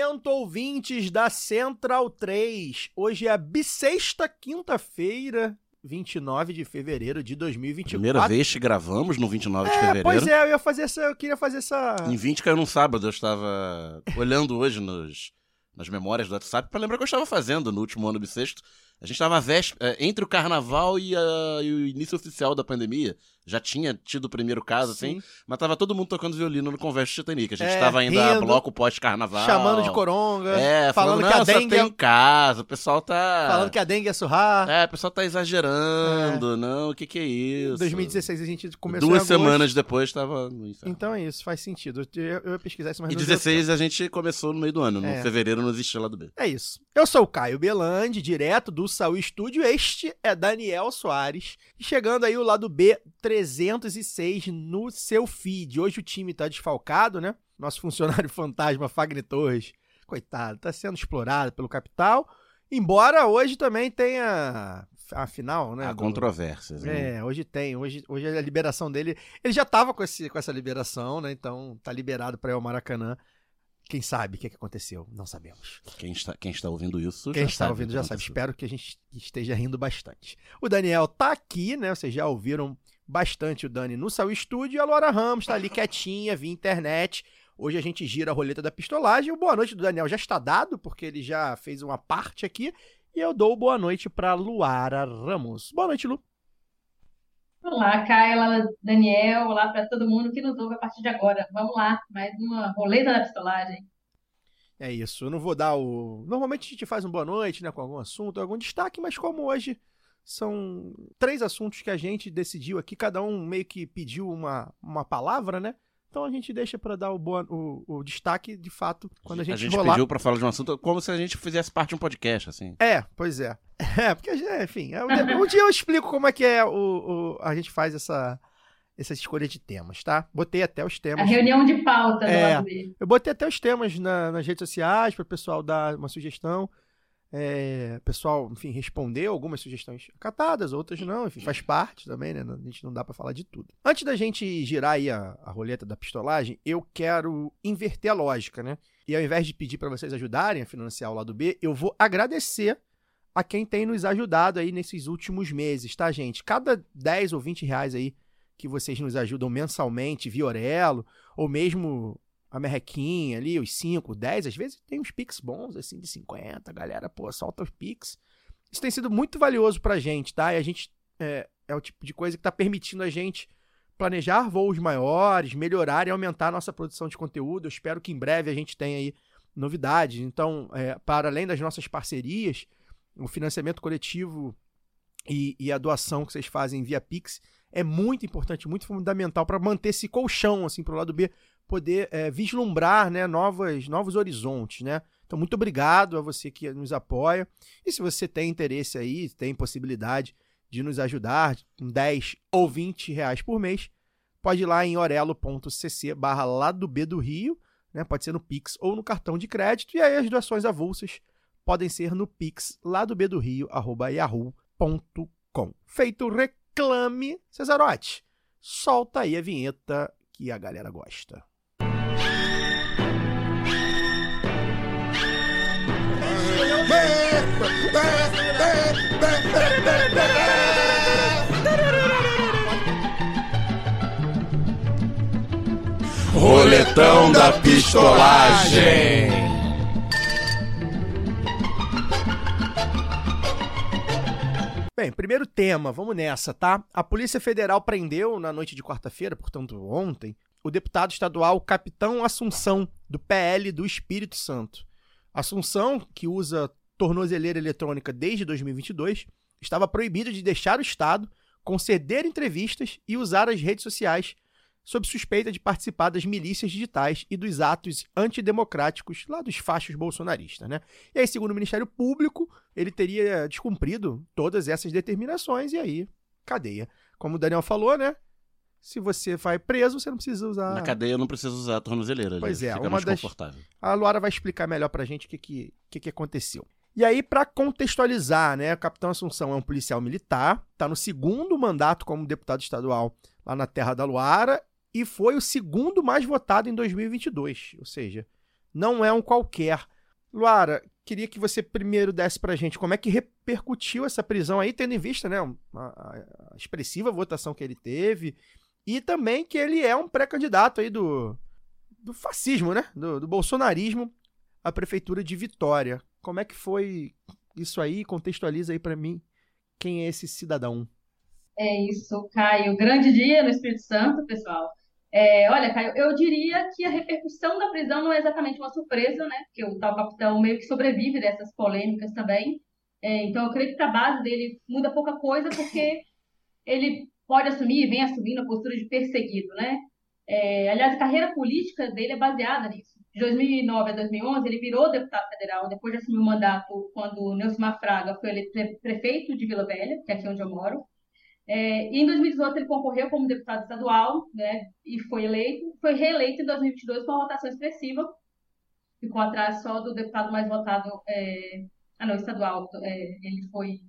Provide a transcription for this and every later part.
Momento, ouvintes da Central 3. Hoje é a bissexta quinta-feira, 29 de fevereiro de 2024. Primeira vez que gravamos no 29 de É, fevereiro. pois é, eu ia fazer essa, eu queria fazer essa Em 20 caiu num sábado, eu estava olhando hoje nos, nas memórias do WhatsApp pra lembrar o que eu estava fazendo no último ano bissexto. A gente estava eh, entre o carnaval e, a- e o início oficial da pandemia. Já tinha tido o primeiro caso, assim, Sim. mas tava todo mundo tocando violino no Converso Titanic. A gente É, estava ainda a rindo, bloco pós-carnaval. chamando de coronga, É, falando, falando, que a "Não, só dengue tem é- em casa, o pessoal tá... falando que a dengue ia surrar. É, o pessoal tá exagerando, não, o que que é Em isso? 2016 a gente começou em Duas semanas depois tava. Então é isso, faz sentido. Eu, eu ia pesquisar isso mais E não deu 16 a gente começou no meio do ano. No É. fevereiro não existia lá do B. É isso. Eu sou o Caio Belandi, direto do Saúl Estúdio. Este é Daniel Soares. E chegando aí o lado B 306 no seu feed. Hoje o time tá desfalcado, né? Nosso funcionário fantasma Fagner Torres, coitado, tá sendo explorado pelo capital. Embora hoje também tenha a final, né? Há do- controvérsias. né? É, hoje tem. Hoje, hoje é a liberação dele. Ele já tava com, esse, com essa liberação, né? Então tá liberado pra ir ao Maracanã. Quem sabe o que, que aconteceu? Não sabemos. Quem, está, quem está ouvindo isso Quem já está sabe ouvindo já sabe. aconteceu. Espero que a gente esteja rindo bastante. O Daniel tá aqui, né? Vocês já ouviram bastante o Dani no seu estúdio. E a Laura Ramos tá ali quietinha, via internet. Hoje a gente gira a roleta da pistolagem. O boa noite do Daniel já está dado, porque ele já fez uma parte aqui. E eu dou boa noite pra Luara Ramos. Boa noite, Lu. Olá, Caio, Daniel, olá para todo mundo que nos ouve a partir de agora. Vamos lá, mais uma roleta da pistolagem. É isso, eu não vou dar o. Normalmente a gente faz um boa noite, né, com algum assunto, algum destaque, mas como hoje são três assuntos que a gente decidiu aqui, cada um meio que pediu uma, uma palavra, né? Então a gente deixa pra dar o, boa, o, o destaque de fato quando a gente, A gente rolar. pediu pra falar de um assunto como se a gente fizesse parte de um podcast, assim. É, pois é. É, porque, enfim, é, um dia eu explico como é que é o, o- a gente faz essa, essa escolha de temas, tá? Botei até os A temas. reunião de pauta do É. Eu botei até os temas na- nas redes sociais para o pessoal dar uma sugestão. É, pessoal, enfim, respondeu algumas sugestões acatadas, outras não, enfim, faz parte também, né? A gente não dá para falar de tudo. Antes da gente girar aí a, a roleta da pistolagem, eu quero inverter a lógica, né? E ao invés de pedir para vocês ajudarem a financiar o lado B, eu vou agradecer a quem tem nos ajudado aí nesses últimos meses, tá, gente? Cada 10 ou 20 reais aí que vocês nos ajudam mensalmente via Orelo, ou mesmo a merrequinha ali, os 5, 10, às vezes tem uns Pix bons, assim, de 50, galera, pô, solta os Pix. Isso tem sido muito valioso pra gente, tá? E a gente é, é o tipo de coisa que tá permitindo a gente planejar voos maiores, melhorar e aumentar a nossa produção de conteúdo. Eu espero que em breve a gente tenha aí novidades. Então, é, para além das nossas parcerias, o financiamento coletivo e, e a doação que vocês fazem via Pix é muito importante, muito fundamental para manter esse colchão assim para o lado B poder é, vislumbrar né, novas, novos horizontes, né? Então, muito obrigado a você que nos apoia. E se você tem interesse aí, tem possibilidade de nos ajudar com 10 ou 20 reais por mês, pode ir lá em orelo.cc barra lado B do Rio, né? Pode ser no Pix ou no cartão de crédito. E aí as doações avulsas podem ser no Pix lá do B do Rio, arroba yahoo.com. Feito o reclame, Cesarote, solta aí a vinheta que a galera gosta. Roletão da pistolagem. Bem, primeiro tema, vamos nessa, tá? A Polícia Federal prendeu na noite de quarta-feira, portanto ontem, o deputado estadual Capitão Assunção, do PL do Espírito Santo. Assunção, que usa tornozeleira eletrônica desde 2022, estava proibido de deixar o Estado, conceder entrevistas e usar as redes sociais sob suspeita de participar das milícias digitais e dos atos antidemocráticos lá dos fachos bolsonaristas, né? E aí, segundo o Ministério Público, ele teria descumprido todas essas determinações e aí, cadeia. Como o Daniel falou, né? Se você vai preso, você não precisa usar. Na cadeia não preciso usar a tornozeleira. Pois é, fica uma mais das- confortável. A Luara vai explicar melhor pra gente o que, que, que, que aconteceu. E aí, pra contextualizar, né? O Capitão Assunção é um policial militar, tá no segundo mandato como deputado estadual lá na Terra da Luara e foi o segundo mais votado em 2022. Ou seja, não é um qualquer. Luara, queria que você primeiro desse pra gente como é que repercutiu essa prisão aí, tendo em vista, né? a expressiva votação que ele teve e também que ele é um pré-candidato aí do, do fascismo, né? Do, do bolsonarismo à prefeitura de Vitória. Como é que foi isso aí? Contextualiza aí pra mim quem é esse cidadão. É isso, Caio. Grande dia no Espírito Santo, pessoal. É, olha, Caio, eu diria que a repercussão da prisão não é exatamente uma surpresa, né? Porque o tal capitão meio que sobrevive dessas polêmicas também. É, então, eu creio que a base dele muda pouca coisa, porque ele pode assumir, vem assumindo a postura de perseguido, né? É, aliás, a carreira política dele é baseada nisso. De 2009 a 2011, ele virou deputado federal, depois de assumir o mandato quando Nelson Fraga foi eleito pre- prefeito de Vila Velha, que é aqui onde eu moro. É, e em 2018 ele concorreu como deputado estadual, né, e foi eleito, foi reeleito em 2022 com uma votação expressiva, ficou atrás só do deputado mais votado, é, ah não, estadual, é, ele foi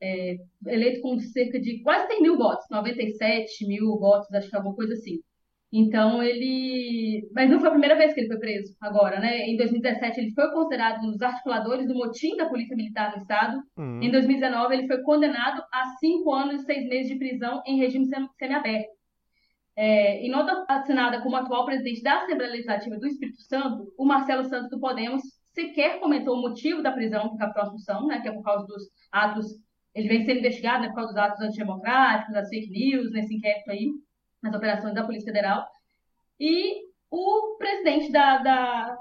é, eleito com cerca de quase 100 mil votos, 97 mil votos, acho que é alguma coisa assim. Então ele. Mas não foi a primeira vez que ele foi preso agora, né? Em 2017 ele foi considerado um dos articuladores do motim da Polícia Militar no Estado. Hum, Em 2019, ele foi condenado a cinco anos e seis meses de prisão em regime sem- semiaberto. É, em nota assinada como atual presidente da Assembleia Legislativa do Espírito Santo, o Marcelo Santos do Podemos sequer comentou o motivo da prisão do capitão Assunção, né, que é por causa dos atos, ele vem sendo investigado né, por causa dos atos antidemocráticos, das fake news, nesse inquérito aí, nas operações da Polícia Federal. E o presidente da, da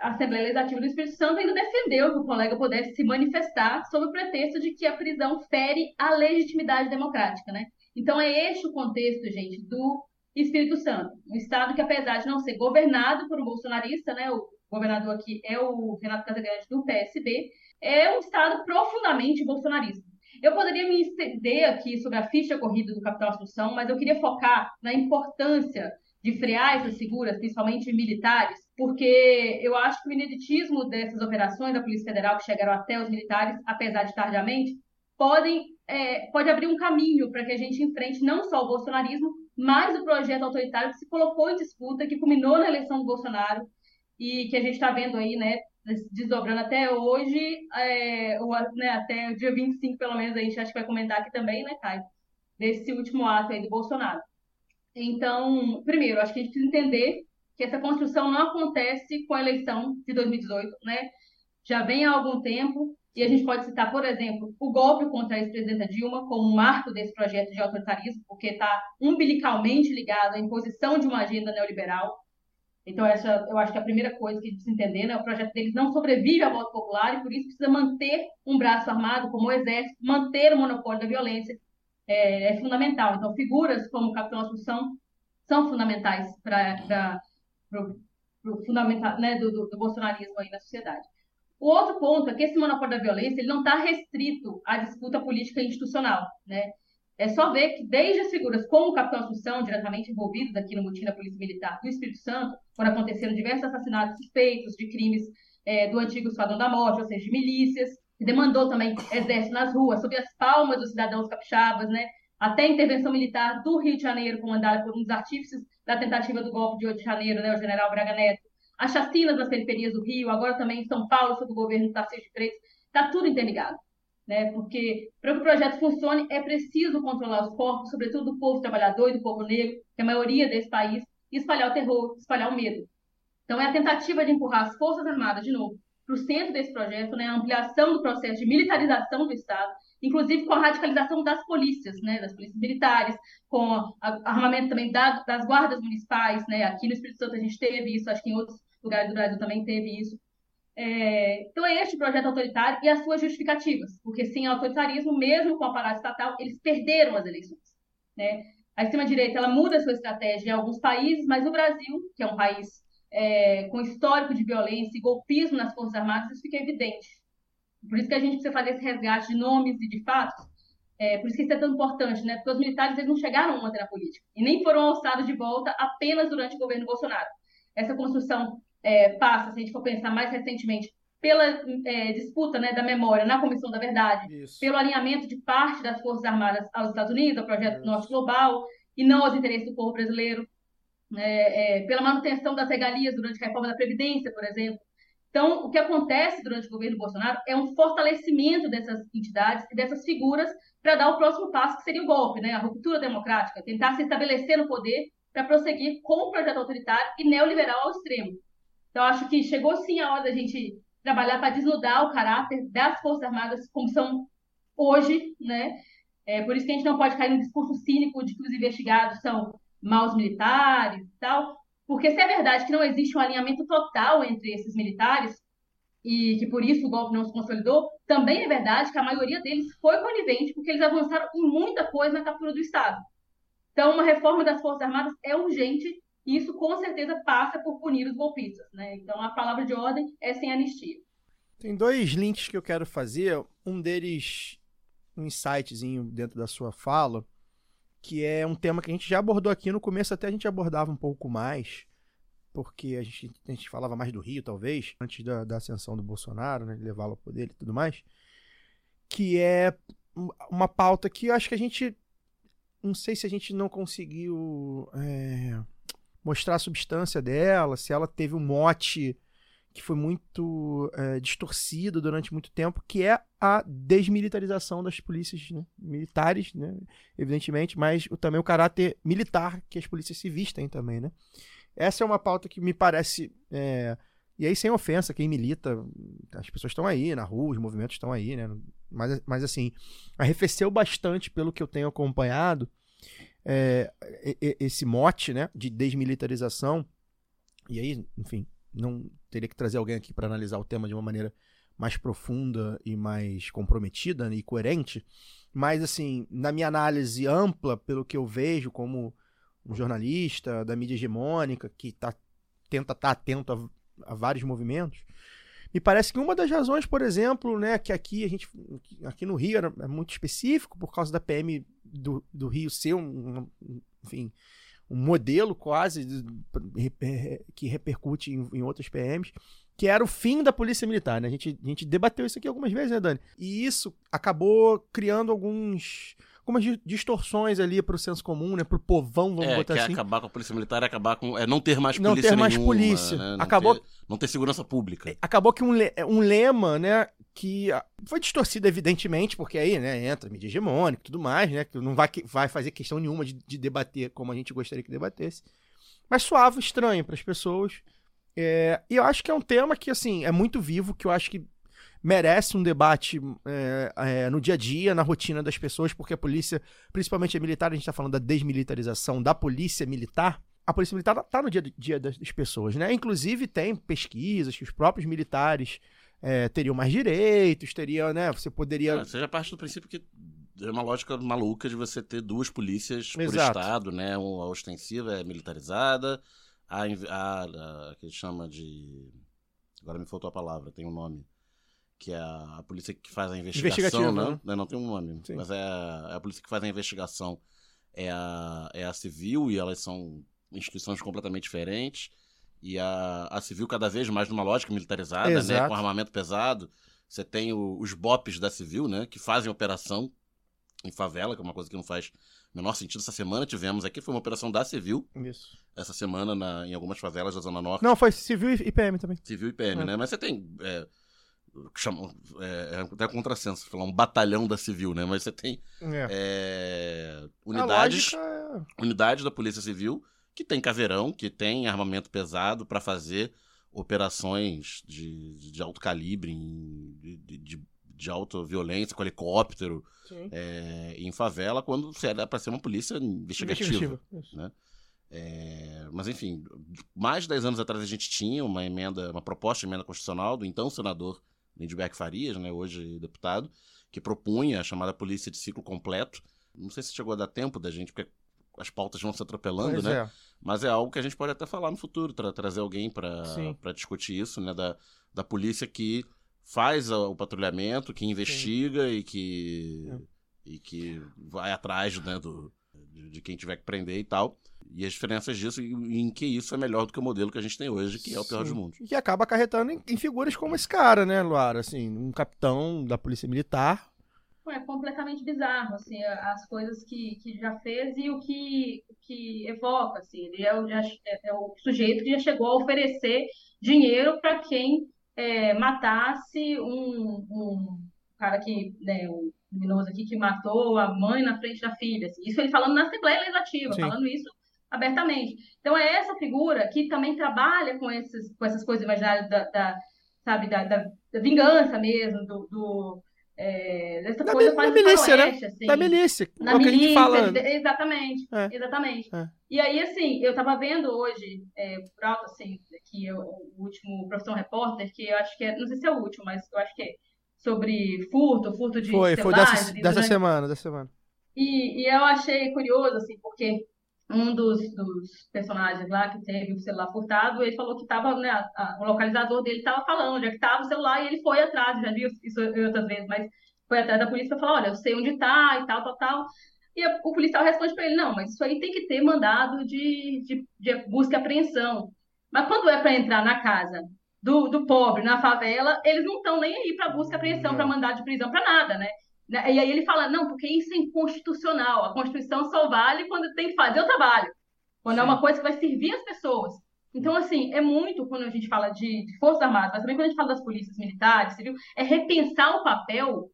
Assembleia Legislativa do Espírito Santo ainda defendeu que o colega pudesse se manifestar sob o pretexto de que a prisão fere a legitimidade democrática, né? Então é este o contexto, gente, do Espírito Santo, um estado que apesar de não ser governado por um bolsonarista, né, o governador aqui é o Renato Casagrande do PSB, é um estado profundamente bolsonarista. Eu poderia me estender aqui sobre a ficha corrida do Capitão Assunção, mas eu queria focar na importância de frear essas figuras, principalmente militares, porque eu acho que o ineditismo dessas operações da Polícia Federal que chegaram até os militares, apesar de tardiamente, podem é, pode abrir um caminho para que a gente enfrente não só o bolsonarismo, mas o projeto autoritário que se colocou em disputa, que culminou na eleição do Bolsonaro e que a gente está vendo aí, né, desdobrando até hoje, é, ou, né, até o dia 25, pelo menos, a gente acho que vai comentar aqui também, né, Caio, desse último ato aí do Bolsonaro. Então, primeiro, acho que a gente precisa entender que essa construção não acontece com a eleição de 2018, né? Já vem há algum tempo, e a gente pode citar, por exemplo, o golpe contra a ex-presidenta Dilma como marco desse projeto de autoritarismo, porque está umbilicalmente ligado à imposição de uma agenda neoliberal. Então, essa eu acho que a primeira coisa que a gente precisa entender, né? O projeto deles não sobrevive ao voto popular e, por isso, precisa manter um braço armado, como o Exército, manter o monopólio da violência, é, é fundamental. Então, figuras como o Capitão Assunção são fundamentais para o fundamental né, do, do, do bolsonarismo aí na sociedade. O outro ponto é que esse monopólio da violência ele não está restrito à disputa política institucional, né? É só ver que desde as figuras como o Capitão Assunção, diretamente envolvidos aqui no motim da Polícia Militar do Espírito Santo, foram acontecendo diversos assassinatos suspeitos de crimes é, do antigo Esquadrão da Morte, ou seja, de milícias, que demandou também exército nas ruas, sob as palmas dos cidadãos capixabas, né? Até a intervenção militar do Rio de Janeiro, comandada por um dos artífices da tentativa do golpe de 8 de janeiro, né, o general Braga Neto, as chacinas nas periferias do Rio, agora também em São Paulo, sob o governo do Tarcísio de Freitas, está tudo interligado. Né? Porque para que o projeto funcione, é preciso controlar os corpos, sobretudo do povo trabalhador e do povo negro, que é a maioria desse país, e espalhar o terror, espalhar o medo. Então, é a tentativa de empurrar as Forças Armadas, de novo, para o centro desse projeto, né? a ampliação do processo de militarização do Estado, inclusive com a radicalização das polícias, né? das polícias militares, com o armamento também da, das guardas municipais. Né? Aqui no Espírito Santo a gente teve isso, acho que em outros lugares do Brasil também teve isso. É, então é este projeto autoritário e as suas justificativas, porque sem autoritarismo, mesmo com o aparato estatal, eles perderam as eleições. Né? A extrema-direita ela muda a sua estratégia em alguns países, mas no Brasil, que é um país é, com histórico de violência e golpismo nas Forças Armadas, isso fica evidente. Por isso que a gente precisa fazer esse resgate de nomes e de fatos. É, por isso que isso é tão importante, né? Porque os militares eles não chegaram ontem na política e nem foram alçados de volta apenas durante o governo Bolsonaro. Essa construção é, passa, se a gente for pensar mais recentemente, pela é, disputa né, da memória na Comissão da Verdade, Isso. pelo alinhamento de parte das Forças Armadas aos Estados Unidos, ao projeto Isso. Norte Global, e não aos interesses do povo brasileiro, é, é, pela manutenção das regalias durante a reforma da Previdência, por exemplo. Então, o que acontece durante o governo Bolsonaro é um fortalecimento dessas entidades e dessas figuras para dar o próximo passo, que seria o golpe, né? a ruptura democrática, tentar se estabelecer no poder para prosseguir com o projeto autoritário e neoliberal ao extremo. Então, acho que chegou sim a hora da gente trabalhar para desnudar o caráter das Forças Armadas como são hoje, né? É por isso que a gente não pode cair no discurso cínico de que os investigados são maus militares e tal, porque se é verdade que não existe um alinhamento total entre esses militares e que por isso o golpe não se consolidou, também é verdade que a maioria deles foi conivente porque eles avançaram em muita coisa na captura do Estado. Então, uma reforma das Forças Armadas é urgente isso com certeza passa por punir os golpistas, né? Então, a palavra de ordem é sem anistia. Tem dois links que eu quero fazer. Um deles, um insightzinho dentro da sua fala, que é um tema que a gente já abordou aqui no começo, até a gente abordava um pouco mais, porque a gente, a gente falava mais do Rio, talvez, antes da, da ascensão do Bolsonaro, né, levá-lo ao poder e tudo mais, que é um- uma pauta que eu acho que a gente, não sei se a gente não conseguiu é, mostrar a substância dela, se ela teve um mote que foi muito é, distorcido durante muito tempo, que é a desmilitarização das polícias né, militares, né, evidentemente, mas também o caráter militar que as polícias civis têm também, né? Essa é uma pauta que me parece, é, e aí sem ofensa, quem milita, as pessoas estão aí na rua, os movimentos estão aí, né? Mas, mas assim, arrefeceu bastante pelo que eu tenho acompanhado é, esse mote, né, de desmilitarização. E aí, enfim, não teria que trazer alguém aqui para analisar o tema de uma maneira mais profunda e mais comprometida né, e coerente. Mas, assim, na minha análise ampla, pelo que eu vejo como um jornalista da mídia hegemônica que tá, tenta estar atento a, a vários movimentos, me parece que uma das razões, por exemplo, né, que aqui a gente, aqui no Rio era, é muito específico por causa da PM do, do Rio ser um, um- enfim, um modelo quase de- que repercute em, em outras PMs, que era o fim da polícia militar, né? A gente, a gente debateu isso aqui algumas vezes, né, Dani? E isso acabou criando alguns algumas di- distorções ali pro senso comum, né, pro povão, vamos é, botar que é assim. acabar com a polícia militar é acabar com. É não ter mais Não polícia ter mais nenhuma, polícia. né? Não Acabou- ter- não ter segurança pública. acabou que um, le- um lema, né, que ah, foi distorcido evidentemente, porque aí, né, entra mídia hegemônica e tudo mais, né, que não vai, vai fazer questão nenhuma de, de debater como a gente gostaria que debatesse, mas soava estranho para as pessoas. É, e eu acho que é um tema que, assim, é muito vivo, que eu acho que merece um debate é, é, no dia a dia, na rotina das pessoas, porque a polícia, principalmente a militar, a gente está falando da desmilitarização da polícia militar, a polícia militar está no dia a dia das das pessoas, né? Inclusive tem pesquisas que os próprios militares é, teriam mais direitos, teriam, né? Você poderia. Ah, Você já parte do princípio que é uma lógica maluca de você ter duas polícias por Exato. estado, né? A ostensiva é militarizada, a, a, a que chama de. Agora me faltou a palavra, tem um nome. Que é a, polícia que faz a investigação, né? né? Não, tem um nome. Sim. Mas é a, é a polícia que faz a investigação. É a, é a civil e elas são instituições completamente diferentes. E a, a civil cada vez mais numa lógica militarizada, né? Exato. Com armamento pesado. Você tem o- os BOPs da civil, né? Que fazem operação em favela, que é uma coisa que não faz o menor sentido. Essa semana tivemos aqui, foi uma operação da civil, Isso. essa semana na- em algumas favelas da Zona Norte. Não, foi civil e PM também. Civil e PM, É. né? Mas você tem. É, que chama, é, é até contrassenso falar um batalhão da civil, né? Mas você tem É. é, unidades, é- unidades da Polícia Civil que tem caveirão, que tem armamento pesado para fazer operações de, de alto calibre, de, de, de, alta violência, com helicóptero, é, em favela, quando você era para ser uma polícia investigativa. Investigativa. Né? É, mas enfim, mais de 10 anos atrás a gente tinha uma emenda, uma proposta de emenda constitucional do então senador Lindbergh Farias, né, hoje deputado, que propunha a chamada polícia de ciclo completo. Não sei se chegou a dar tempo da gente, porque as pautas vão se atropelando, Pois né? é. Mas é algo que a gente pode até falar no futuro, tra- trazer alguém para Sim. discutir isso, né? Da, da polícia que faz o patrulhamento, que investiga e que É. e que vai atrás né, do, de, de quem tiver que prender e tal. E as diferenças disso e em que isso é melhor do que o modelo que a gente tem hoje, que é o pior Sim. dos mundos. E que acaba acarretando em, em figuras como esse cara, né, Luara? Assim, um capitão da Polícia Militar. É completamente bizarro, assim, a- as coisas que, que já fez e o que, o que evoca, assim, ele é o, já- é- é o sujeito que já chegou a oferecer dinheiro para quem é, matasse um, um cara que, né, um criminoso aqui que matou a mãe na frente da filha, assim. Isso ele falando na Assembleia Legislativa, Sim. falando isso abertamente. Então é essa figura que também trabalha com esses, com essas coisas imaginárias da, da, sabe, da, da, da vingança mesmo, do, do é, dessa Da coisa quase milícia, né? faroeste, assim. Da milícia. Na é o que a gente fala. exatamente, É. exatamente. É. E aí, assim, eu tava vendo hoje, é, por alto, assim, que eu- o último Profissão Repórter, que eu acho que é, não sei se é o último, mas eu acho que é sobre furto, furto de Foi, foi dessa, dessa semana, dessa semana. e, e eu achei curioso, assim, porque um dos, dos personagens lá que teve o celular furtado, ele falou que tava, né, a- a- o localizador dele tava falando onde é que tava o celular e ele foi atrás, já vi isso outras vezes, mas foi atrás da polícia pra falar, olha, eu sei onde tá e tal, tal, tal. E a- o policial responde pra ele, não, mas isso aí tem que ter mandado de, de, de busca e apreensão. Mas quando é para entrar na casa do, do pobre, na favela, eles não estão nem aí para busca e apreensão, para mandado de prisão, para nada, né? Né? E aí ele fala, não, porque isso é inconstitucional. A Constituição só vale quando tem que fazer o trabalho. Quando é uma coisa que vai servir as pessoas. Então, assim, é muito quando a gente fala de, de Forças Armadas, mas também quando a gente fala das polícias militares, civil, é repensar o papel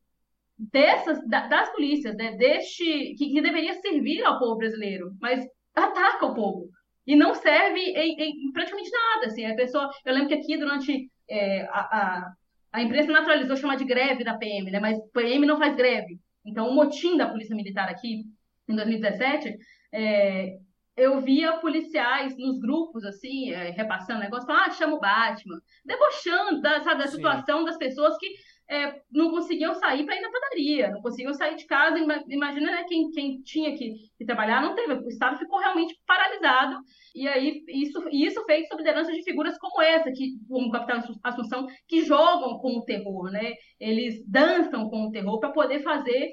dessas, da- das polícias, né? Deste, que, que deveria servir ao povo brasileiro, mas ataca o povo. E não serve em, em- em praticamente nada, assim. A pessoa, eu lembro que aqui durante é, a, a, a imprensa naturalizou chamar de greve da PM, né? Mas PM não faz greve. Então, o motim da Polícia Militar aqui, em 2017, é, eu via policiais nos grupos, assim, é, repassando negócio, falando, ah, chama o Batman, debochando da, sabe, da situação das pessoas que é, não conseguiam sair para ir na padaria, não conseguiam sair de casa. Ima- Imagina né, quem, quem tinha que, que trabalhar, não teve. O Estado ficou realmente paralisado. E aí, isso, isso feito sob liderança de figuras como essa, que, como o Capitão Assu- Assunção, que jogam com o terror, né? Eles dançam com o terror para poder fazer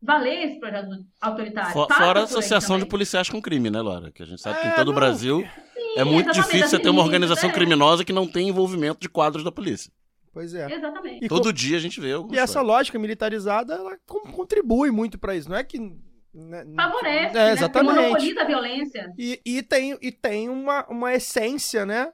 valer esse projeto autoritário. For- fora a associação de policiais com crime, né, Laura? Que a gente sabe que em É, todo o não. Brasil Sim, é muito exatamente, difícil você das ter uma organização é. criminosa que não tem envolvimento de quadros da polícia. Pois é. Exatamente. E, Todo co- dia a gente vê algumas e essa lógica militarizada, ela con- contribui muito pra isso. Não é que. né, Favorece, É, né? Exatamente. monopoliza a violência. E, e tem, e tem uma, uma essência, né?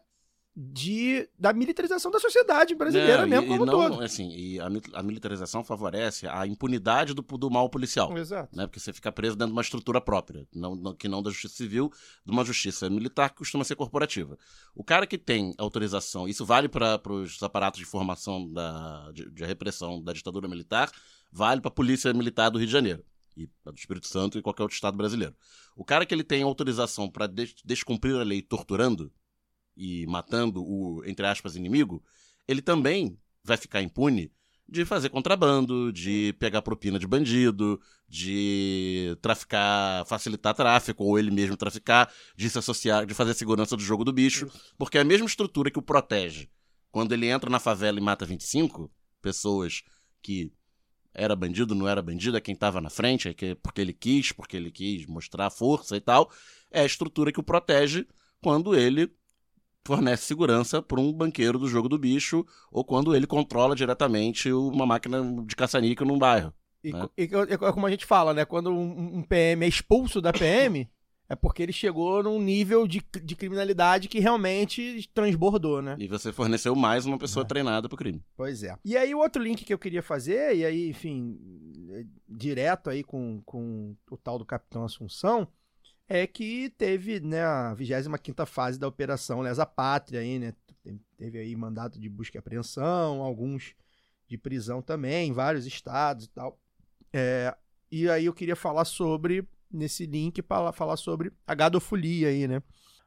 De, da militarização da sociedade brasileira mesmo e, como e não, todo. assim, e a, a militarização favorece a impunidade do, do mal policial. Exato. Né, porque você fica preso dentro de uma estrutura própria, não, não- que não da justiça civil, de uma justiça militar que costuma ser corporativa. O cara que tem autorização, isso vale para os aparatos de formação da, de, de repressão da ditadura militar, vale para a Polícia Militar do Rio de Janeiro, e do Espírito Santo e qualquer outro estado brasileiro. O cara que ele tem autorização para des descumprir a lei torturando e matando o, entre aspas, inimigo, ele também vai ficar impune de fazer contrabando, de pegar propina de bandido, de traficar, facilitar tráfico, ou ele mesmo traficar, de se associar, de fazer segurança do jogo do bicho, porque é a mesma estrutura que o protege. Quando ele entra na favela e mata 25 pessoas que era bandido, não era bandido, é quem estava na frente, é que, porque ele quis, porque ele quis mostrar força e tal, é a estrutura que o protege quando ele fornece segurança para um banqueiro do jogo do bicho ou quando ele controla diretamente uma máquina de caça-níquel num bairro. E, né? e é como a gente fala, né? Quando um, um PM é expulso da PM, é porque ele chegou num nível de, de criminalidade que realmente transbordou, né? E você forneceu mais uma pessoa treinada pro crime. Pois é. E aí, o outro link que eu queria fazer, e aí, enfim, é direto aí com, com o tal do Capitão Assunção, é que teve né, a 25 fase da Operação Lesa Pátria aí, né? Te- Teve aí mandato de busca e apreensão, alguns de prisão também, em vários estados e tal. É, e aí eu queria falar sobre, nesse link, para falar sobre a gadofolia aí, né?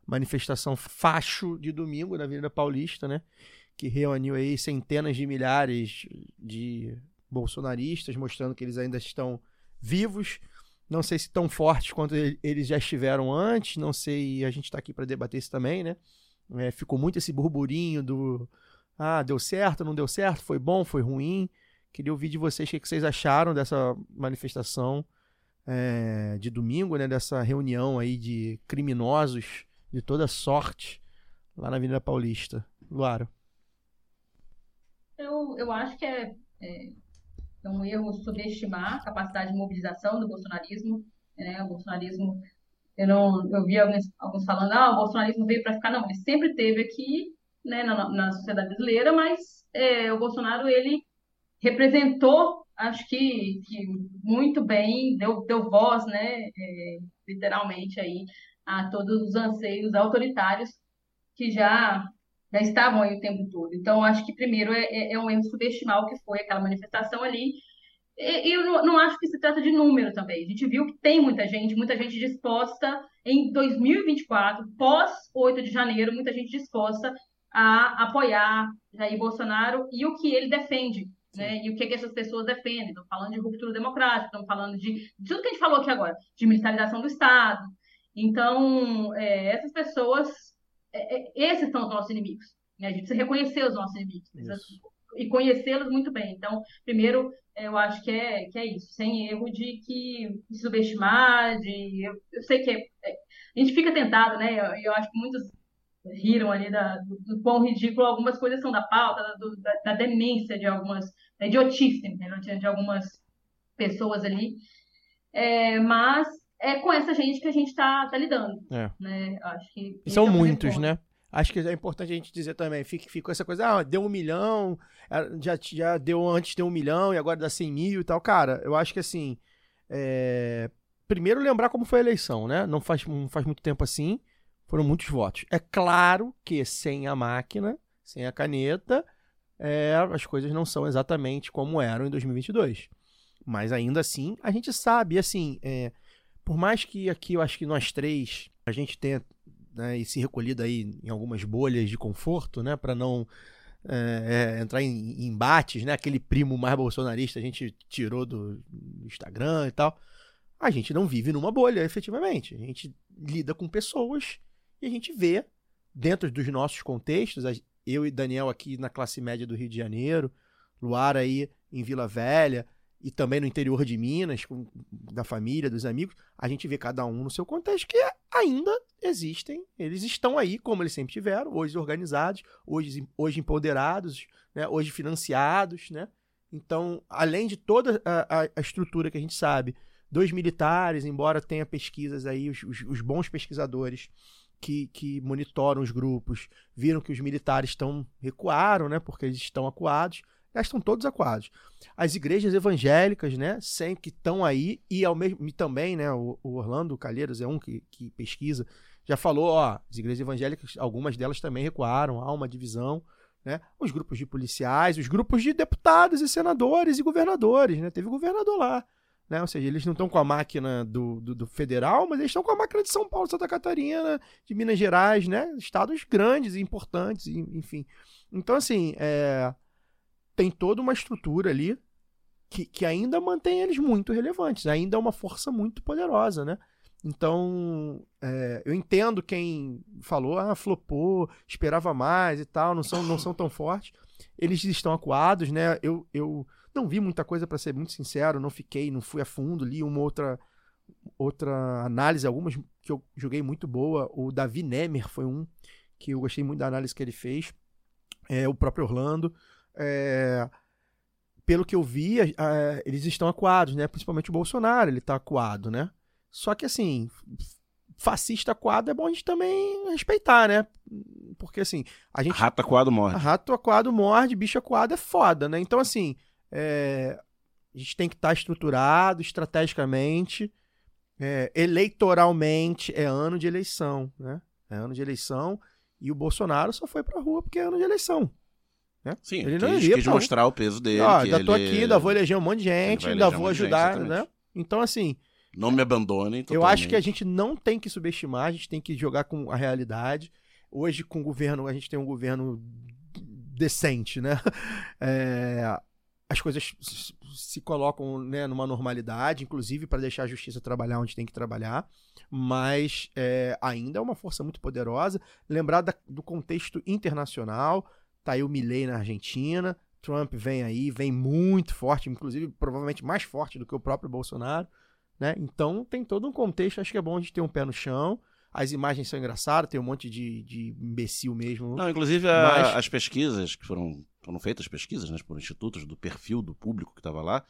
Manifestação facho de domingo na Avenida Paulista, né? Que reuniu aí centenas de milhares de bolsonaristas, mostrando que eles ainda estão vivos Não sei se tão fortes quanto ele- eles já estiveram antes, não sei, a gente tá aqui para debater isso também, né? É, ficou muito esse burburinho do ah, deu certo, não deu certo, foi bom, foi ruim. Queria ouvir de vocês o que vocês acharam dessa manifestação é, de domingo, né? Dessa reunião aí de criminosos de toda sorte lá na Avenida Paulista. Luara. Eu, eu acho que é, é, é um erro subestimar a capacidade de mobilização do bolsonarismo. Né? O bolsonarismo, eu não, eu vi alguns, alguns falando, ah, o bolsonarismo veio para ficar. Não, ele sempre esteve aqui, né, na, na sociedade brasileira, mas é, o Bolsonaro ele representou, acho que, que muito bem, deu, deu voz, né, é, literalmente aí a todos os anseios autoritários que já já estavam aí o tempo todo. Então, acho que primeiro é, é, é um erro subestimar o que foi aquela manifestação ali. E e eu não, não acho que se trata de número também. A gente viu que tem muita gente, muita gente disposta em 2024, pós 8 de janeiro, muita gente disposta a apoiar Jair Bolsonaro e o que ele defende. Né? E o que, que essas pessoas defendem? Estão falando de ruptura democrática, estão falando de, de tudo que a gente falou aqui agora, de militarização do Estado. Então, é, essas pessoas é, é, esses são os nossos inimigos. Né? A gente precisa reconhecer os nossos inimigos precisa- e conhecê-los muito bem. Então, primeiro, eu acho que é, que é isso, sem erro de que de subestimar, de eu, eu sei que é- é- a gente fica tentado, né? Eu, eu acho que muitos riram ali da, do, do quão ridículo algumas coisas são da pauta, da, do- da, da demência de algumas, da idiotice, entendeu? de, de algumas pessoas ali. É, mas é com essa gente que a gente está tá lidando. É. Né? Acho que E são é muitos, né? Acho que é importante a gente dizer também. Fica, ficou essa coisa, ah, deu um milhão, ah, já, já deu antes deu um milhão e agora dá 100 mil e tal. Cara, eu acho que assim. é, Primeiro lembrar como foi a eleição, né? Não faz, não faz muito tempo assim. Foram muitos votos. É claro que sem a máquina, sem a caneta, é, as coisas não são exatamente como eram em 2022. Mas ainda assim, a gente sabe, assim, é, por mais que aqui eu acho que nós três a gente tenha né, e se recolhido aí em algumas bolhas de conforto, né, para não é, entrar em, em embates, né, aquele primo mais bolsonarista a gente tirou do, do Instagram e tal. A gente não vive numa bolha, efetivamente. A gente lida com pessoas e a gente vê dentro dos nossos contextos, eu e Daniel aqui na classe média do Rio de Janeiro, Luar aí em Vila Velha e também no interior de Minas, com, da família, dos amigos, a gente vê cada um no seu contexto que ainda existem, eles estão aí como eles sempre tiveram, hoje organizados, hoje, hoje empoderados, né, hoje financiados, né? Então, além de toda a, a- estrutura que a gente sabe, dos militares, embora tenha pesquisas aí, os, os- os bons pesquisadores que, que monitoram os grupos viram que os militares estão recuaram, né? Porque eles estão acuados. Estão todos acuados. As igrejas evangélicas, né? Sempre que estão aí e ao mesmo também, né? O, o Orlando Calheiros é um que, que pesquisa, já falou, ó, as igrejas evangélicas, algumas delas também recuaram, há uma divisão, né? Os grupos de policiais, os grupos de deputados e senadores e governadores, né? Teve governador lá, né? Ou seja, eles não estão com a máquina do, do, do federal, mas eles estão com a máquina de São Paulo, Santa Catarina, de Minas Gerais, né? Estados grandes e importantes, enfim. Então, assim, é, tem toda uma estrutura ali que, que ainda mantém eles muito relevantes, ainda é uma força muito poderosa, né? Então, é, eu entendo quem falou, ah, flopou, esperava mais e tal, não são, não são tão fortes. Eles estão acuados, né? Eu, eu não vi muita coisa, para ser muito sincero, não fiquei, não fui a fundo, li uma outra, outra análise, algumas que eu joguei muito boa. O Davi Nemer foi um que eu gostei muito da análise que ele fez. É, o próprio Orlando. É, pelo que eu vi, a- a- eles estão acuados, né? Principalmente o Bolsonaro, ele tá acuado, né? Só que assim, fascista acuado é bom a gente também respeitar, né? Porque assim, a gente Rata coado morre. Rato aquado morde, bicho aquado é foda, né? Então, assim, é, a gente tem que estar estruturado estrategicamente. é, eleitoralmente é ano de eleição, né? É ano de eleição e o Bolsonaro só foi pra rua porque é ano de eleição. Sim, Ele não quis, iria quis pra- mostrar o peso dele. Que ainda tô ele- aqui, ainda vou eleger um monte de gente, ainda um vou gente, ajudar, exatamente. né? Então, assim, Não me abandonem. eu acho que a totalmente. gente não tem que subestimar, a gente tem que jogar com a realidade. Hoje, com o governo, a gente tem um governo decente, né? É, as coisas se colocam né, numa normalidade, inclusive para deixar a justiça trabalhar onde tem que trabalhar, mas é, ainda é uma força muito poderosa. Lembrar da- do contexto internacional, tá aí o Milley na Argentina, Trump vem aí, vem muito forte, inclusive provavelmente mais forte do que o próprio Bolsonaro, né? Então tem todo um contexto, acho que é bom a gente ter um pé no chão. As imagens são engraçadas, tem um monte de, de imbecil mesmo. Não, inclusive a- Mas- as pesquisas que foram, foram feitas, pesquisas né, por institutos do perfil do público que estava lá,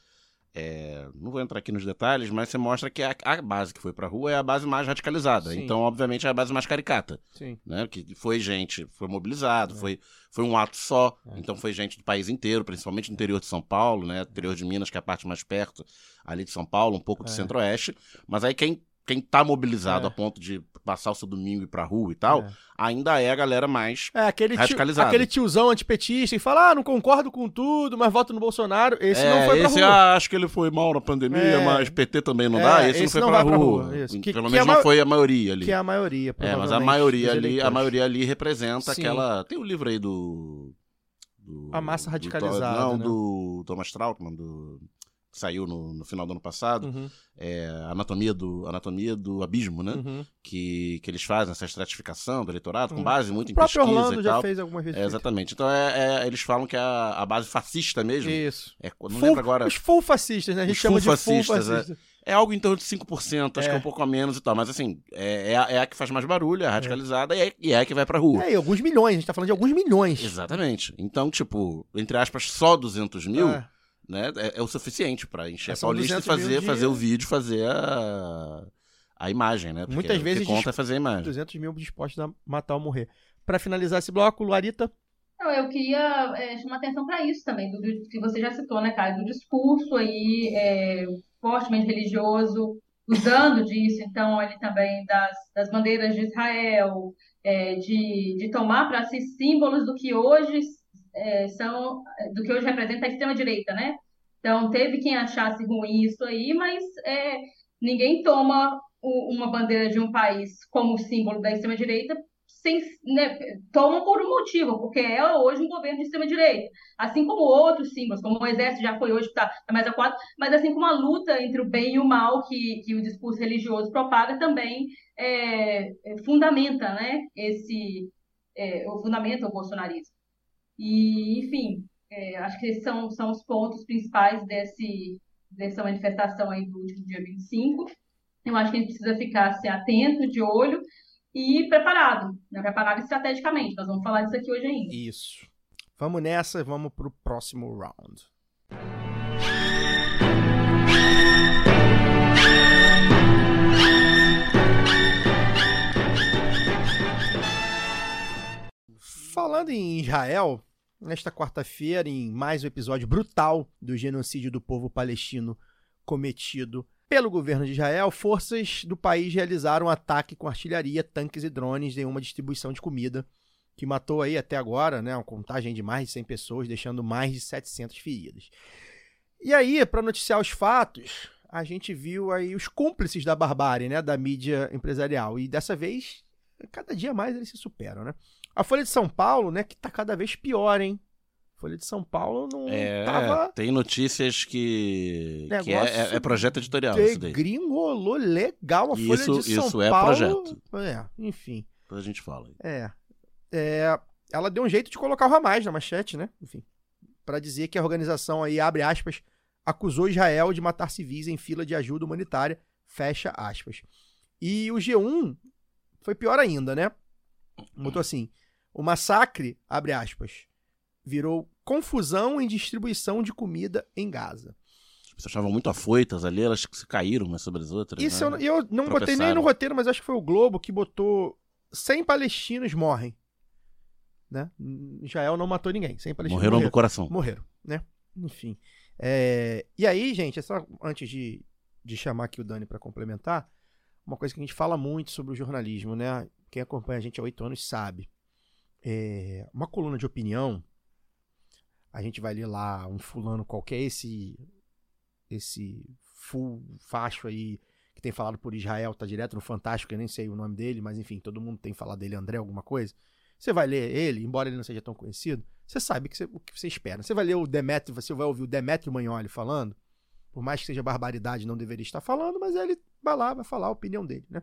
é, não vou entrar aqui nos detalhes, mas você mostra que a, a base que foi pra rua é a base mais radicalizada. Sim. Então, obviamente, é a base mais caricata. Sim. Né? Que foi gente, foi mobilizado, É. foi, foi um ato só. É. Então foi gente do país inteiro, principalmente no interior de São Paulo, né? Interior de Minas, que é a parte mais perto ali de São Paulo, um pouco do É. centro-oeste. Mas aí quem, quem tá mobilizado É. a ponto de passar o seu domingo e ir pra rua e tal, É. ainda é a galera mais É, aquele, tio, Radicalizado. aquele tiozão antipetista e fala, ah, não concordo com tudo, mas voto no Bolsonaro. Esse é, não foi pra esse, rua. ah, acho que ele foi mal na pandemia, É. mas PT também não É, dá. Esse, esse não não foi pra, vai pra rua. rua, isso. Que- Pelo que menos a não foi a maioria ali. Que é a maioria, É, mas a maioria ali, a maioria ali representa Sim. aquela. Tem o livro aí do. do- A massa do- radicalizada, não, né? do Thomas Trautmann, do. Que Saiu no, no final do ano passado, Uhum, é, Anatomia, do, Anatomia do Abismo, né? uhum. Que, que eles fazem essa estratificação do eleitorado, com Uhum. base muito O em próprio pesquisa Orlando e já tal. fez algumas vezes. É, exatamente. Então é, é- eles falam que é a, a base fascista mesmo. Isso. É, não Full- lembro agora. Os full fascistas, né? A gente chama de full fascistas, é. fascistas. É algo em torno de 5%, acho É. que é um pouco a menos e tal. Mas assim, é, é, a, é a que faz mais barulho, é a radicalizada e, é, e é a que vai pra rua. É, e alguns milhões, a gente tá falando de alguns milhões. Exatamente. Então, tipo, entre aspas, só 200 mil, É. né? É, é o suficiente pra encher É, a Paulista e 200 mil fazer, de- fazer o vídeo, fazer a, a imagem, né? Porque Muitas o que vezes conta é fazer a imagem. 200 mil dispostos a matar ou morrer. Pra finalizar esse bloco, Luarita. Não, eu queria é, chamar atenção para isso também, do, do- que você já citou, né, cara, do discurso aí é, fortemente religioso, usando disso, então, ele também das, das bandeiras de Israel, é, de, de tomar para si símbolos do que hoje é, são, do que hoje representa a extrema-direita, né? Então, teve quem achasse ruim isso aí, mas é, ninguém toma o- uma bandeira de um país como símbolo da extrema-direita sem, né, toma por um motivo, porque é hoje um governo de extrema-direita. Assim como outros símbolos, como o exército já foi hoje, está mais acuado, mas assim como a luta entre o bem e o mal que, que o discurso religioso propaga também é, é, fundamenta, né, esse, é, o fundamenta o bolsonarismo. E, enfim, é, acho que esses são, são os pontos principais desse, dessa manifestação aí do último dia 25. Eu acho que a gente precisa ficar assim, atento, de olho e preparado, né? preparado estrategicamente. Nós vamos falar disso aqui hoje ainda. Isso. Vamos nessa, vamos pro próximo round. Falando em Israel, nesta quarta-feira, em mais um episódio brutal do genocídio do povo palestino cometido pelo governo de Israel, forças do país realizaram um ataque com artilharia, tanques e drones em uma distribuição de comida que matou aí até agora, né, uma contagem de mais de 100 pessoas, deixando mais de 700 feridas. E aí, para noticiar os fatos, a gente viu aí os cúmplices da barbárie, né, da mídia empresarial. E dessa vez, cada dia mais eles se superam, né? A Folha de São Paulo, né, que tá cada vez pior, hein? Folha de São Paulo não É, tava tem notícias que, que é, é- é projeto editorial isso daí. degringolou legal a Folha Isso- de São isso é Paulo. projeto. É, enfim. Depois a gente fala. É. É, ela deu um jeito de colocar o Hamas na manchete, né? Enfim. Pra dizer que a organização aí, abre aspas, acusou Israel de matar civis em fila de ajuda humanitária, fecha aspas. E o G1 foi pior ainda, né? Botou assim: o massacre, abre aspas, virou confusão em distribuição de comida em Gaza. As pessoas estavam muito afoitas ali, elas se caíram umas sobre as outras. Isso né? eu, eu não botei nem no roteiro, mas acho que foi o Globo que botou 100 palestinos morrem. Né? Israel não matou ninguém. 100 palestinos Morreram morreram. do coração. Morreram, né? Enfim. É, E aí, gente, só antes de, de chamar aqui o Dani para complementar, uma coisa que a gente fala muito sobre o jornalismo, né? Quem acompanha a gente há oito anos sabe. É, Uma coluna de opinião, a gente vai ler lá um fulano qualquer, esse esse full facho aí que tem falado por Israel, tá direto no Fantástico, eu nem sei o nome dele, mas enfim, todo mundo tem falado dele, André alguma coisa. Você vai ler ele, embora ele não seja tão conhecido, você sabe que o que você espera. Você vai ler o Demetrio, você vai ouvir o Demetrio Magnoli falando, por mais que seja barbaridade, não deveria estar falando, mas ele vai lá, vai falar a opinião dele, né?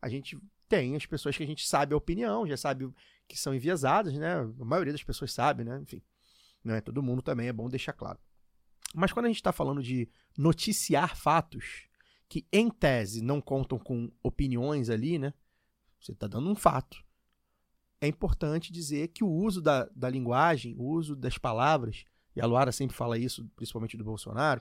A gente tem as pessoas que a gente sabe a opinião, já sabe que são enviesadas, né? A maioria das pessoas sabe, né? Enfim, não é todo mundo também, é bom deixar claro. Mas quando a gente está falando de noticiar fatos que, em tese, não contam com opiniões ali, né? Você está dando um fato. É importante dizer que o uso da, da linguagem, o uso das palavras, e a Luara sempre fala isso, principalmente do Bolsonaro,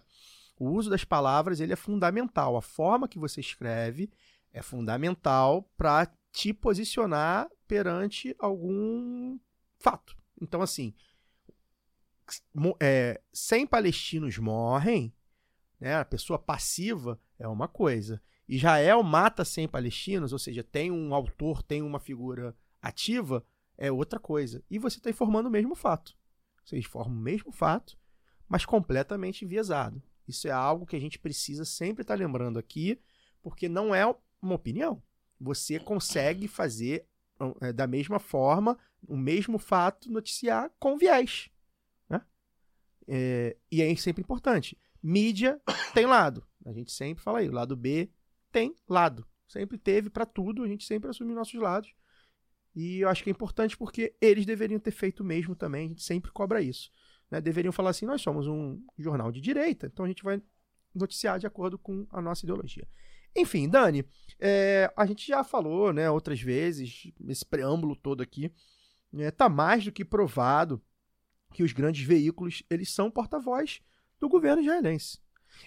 o uso das palavras ele é fundamental. A forma que você escreve é fundamental para te posicionar perante algum fato. Então, assim, é, 100 palestinos morrem, né, a pessoa passiva é uma coisa. Israel mata 100 palestinos, ou seja, tem um autor, tem uma figura ativa, é outra coisa. E você está informando o mesmo fato. Você informa o mesmo fato, mas completamente enviesado. Isso é algo que a gente precisa sempre estar lembrando aqui, porque não é uma opinião. Você consegue fazer é, da mesma forma o mesmo fato noticiar com viés. né? É, e é sempre importante. Mídia tem lado. A gente sempre fala aí, o lado B tem lado. Sempre teve para tudo, a gente sempre assume nossos lados. E eu acho que é importante porque eles deveriam ter feito o mesmo também, a gente sempre cobra isso. né? Deveriam falar assim: nós somos um jornal de direita, então a gente vai noticiar de acordo com a nossa ideologia. Enfim, Dani, é, a gente já falou né, outras vezes, esse preâmbulo todo aqui, está mais do que provado que os grandes veículos eles são porta-voz do governo israelense.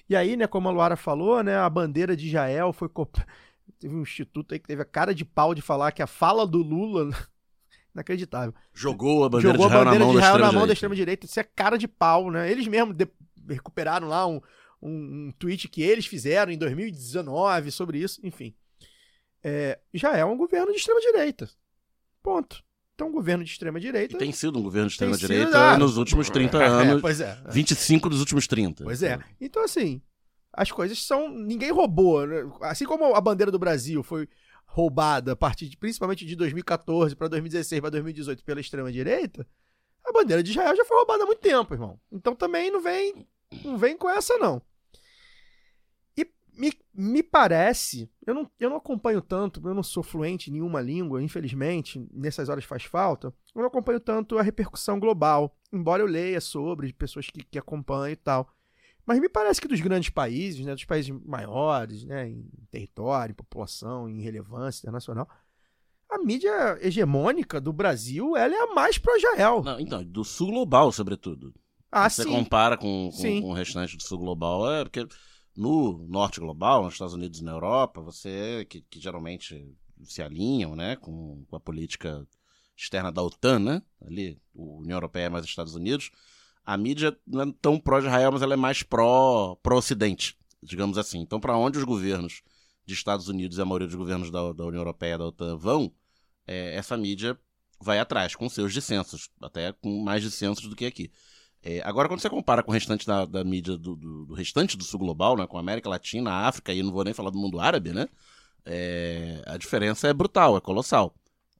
E aí, né, como a Luara falou, né, a bandeira de Israel foi teve um instituto aí que teve a cara de pau de falar que a fala do Lula inacreditável. Jogou a bandeira Jogou de Israel na mão de da Israel na mão da extrema extrema-direita. Isso é cara de pau, né? Eles mesmos de- recuperaram lá um, um, um tweet que eles fizeram em 2019 sobre isso. Enfim. É, Israel é um governo de extrema-direita. Ponto. Então, um governo de extrema-direita. tem sido um governo de extrema-direita sido, ah, nos últimos 30 É, anos. pois é. 25 dos últimos 30. Pois é. Então, assim, as coisas são. Ninguém roubou. né? Assim como a bandeira do Brasil foi roubada a partir de, principalmente de 2014 para 2016 para 2018 pela extrema-direita, a bandeira de Israel já foi roubada há muito tempo, irmão. Então também não vem, não vem com essa, não. Me, me parece, eu não, eu não acompanho tanto, eu não sou fluente em nenhuma língua, infelizmente, nessas horas faz falta, eu não acompanho tanto a repercussão global, embora eu leia sobre pessoas que, que acompanham e tal. Mas me parece que dos grandes países, né, dos países maiores, né, em território, em população, em relevância internacional, a mídia hegemônica do Brasil, ela é a mais pró-Israel. Não, então, do sul global, sobretudo. Ah, Se você sim. compara com, com, com o restante do sul global, é porque no norte global, nos Estados Unidos e na Europa, você, que, que geralmente se alinham né, com, com a política externa da OTAN, né? Ali, União Europeia mais os Estados Unidos, a mídia não é tão pró-Israel, mas ela é mais pró- pró-Ocidente, digamos assim. Então, para onde os governos de Estados Unidos e a maioria dos governos da, da União Europeia da OTAN vão, é, essa mídia vai atrás, com seus dissensos, até com mais dissensos do que aqui. É, agora, quando você compara com o restante da, da mídia do, do- do restante do sul global, né, com a América Latina, a África, e não vou nem falar do mundo árabe, né? é, a diferença é brutal, é colossal.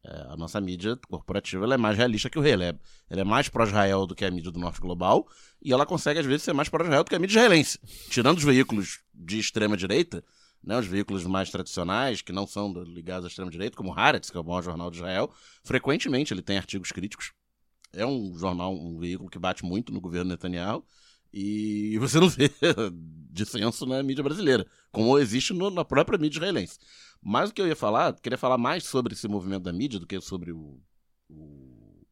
É, a nossa mídia corporativa é mais realista que o rei. Ela é, ela é mais pró-Israel do que a mídia do norte global, e ela consegue, às vezes, ser mais pró-Israel do que a mídia israelense. Tirando os veículos de extrema-direita, né, os veículos mais tradicionais, que não são do- ligados à extrema-direita, como o Haaretz, que é o maior jornal de Israel, frequentemente ele tem artigos críticos. É um jornal, um veículo que bate muito no governo Netanyahu, e você não vê dissenso na mídia brasileira, como existe no- na própria mídia israelense. Mas o que eu ia falar, queria falar mais sobre esse movimento da mídia do que sobre o, o,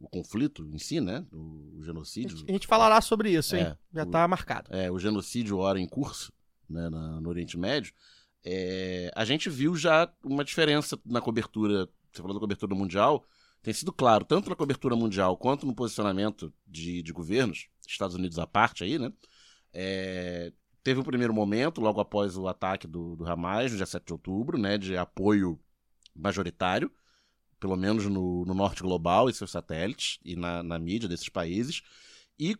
o conflito em si, né? O, o genocídio. a gente falará sobre isso, hein? É, Já o- tá marcado. é, o genocídio ora em curso né, na- no Oriente Médio, é, a gente viu já uma diferença na cobertura, você falou da cobertura mundial, tem sido claro, tanto na cobertura mundial quanto no posicionamento de, de governos, Estados Unidos à parte aí, né? É, teve um primeiro momento, logo após o ataque do, do Hamas, no dia 7 de outubro, né, de apoio majoritário, pelo menos no, no norte global e seus satélites, e na, na mídia desses países, e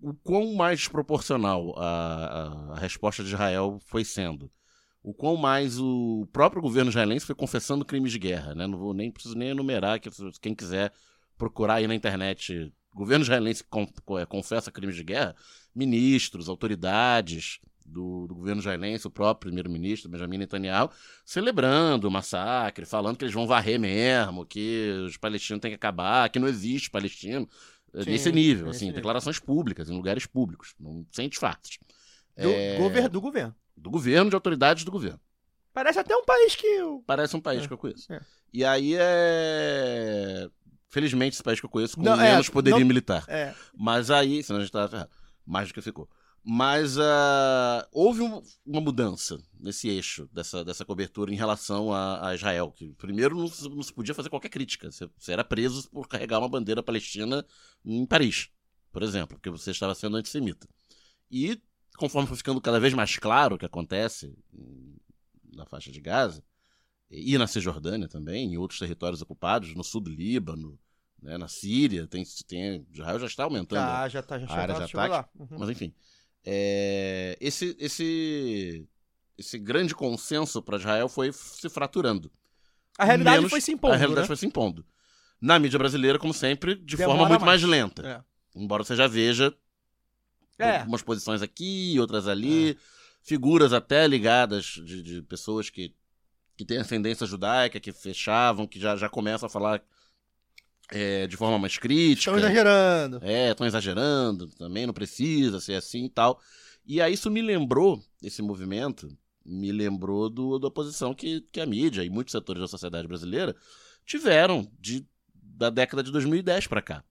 o quão mais proporcional a, a, a resposta de Israel foi sendo. O quão mais o próprio governo israelense foi confessando crimes de guerra, né? Não vou nem preciso nem enumerar, que quem quiser procurar aí na internet, governo israelense é, confessa crimes de guerra, ministros, autoridades do, do governo israelense, o próprio primeiro-ministro Benjamin Netanyahu, celebrando o massacre, falando que eles vão varrer mesmo, que os palestinos têm que acabar, que não existe palestino. É Sim, Nesse nível, nesse assim, nível. declarações públicas, em lugares públicos, não, sem disfarces. Do, É, gover- do governo. Do governo, de autoridades do governo. Parece até um país que. eu- Parece um país É, que eu conheço. é. E aí é. Felizmente, esse país que eu conheço com Não, é, menos poderio não- militar. É. Mas aí, senão a gente tava ferrado. Mais do que ficou. Mas ah, houve um- uma mudança nesse eixo, dessa, dessa cobertura em relação a, a Israel. Que primeiro não se, não se podia fazer qualquer crítica. Você, você era preso por carregar uma bandeira palestina em Paris, por exemplo, porque você estava sendo antissemita. E conforme foi ficando cada vez mais claro o que acontece na faixa de Gaza, e na Cisjordânia também, em outros territórios ocupados, no sul do Líbano, né, na Síria, tem, tem, Israel já está aumentando Tá, já tá, já a área chegou, de ataque. Uhum. mas enfim, é, esse, esse, esse grande consenso para Israel foi se fraturando. A realidade Menos- foi se impondo. a realidade né? foi se impondo. Na mídia brasileira, como sempre, de Demora forma muito mais, mais. lenta. Embora você já veja É. é. algumas posições aqui, outras ali, figuras até ligadas de, de pessoas que, que têm ascendência judaica, que fechavam, que já, já começam a falar é, de forma mais crítica. Estão exagerando. É, estão exagerando, também não precisa ser assim e tal. E aí isso me lembrou, esse movimento, me lembrou do, da oposição que, que a mídia e muitos setores da sociedade brasileira tiveram de, da década de 2010 para cá.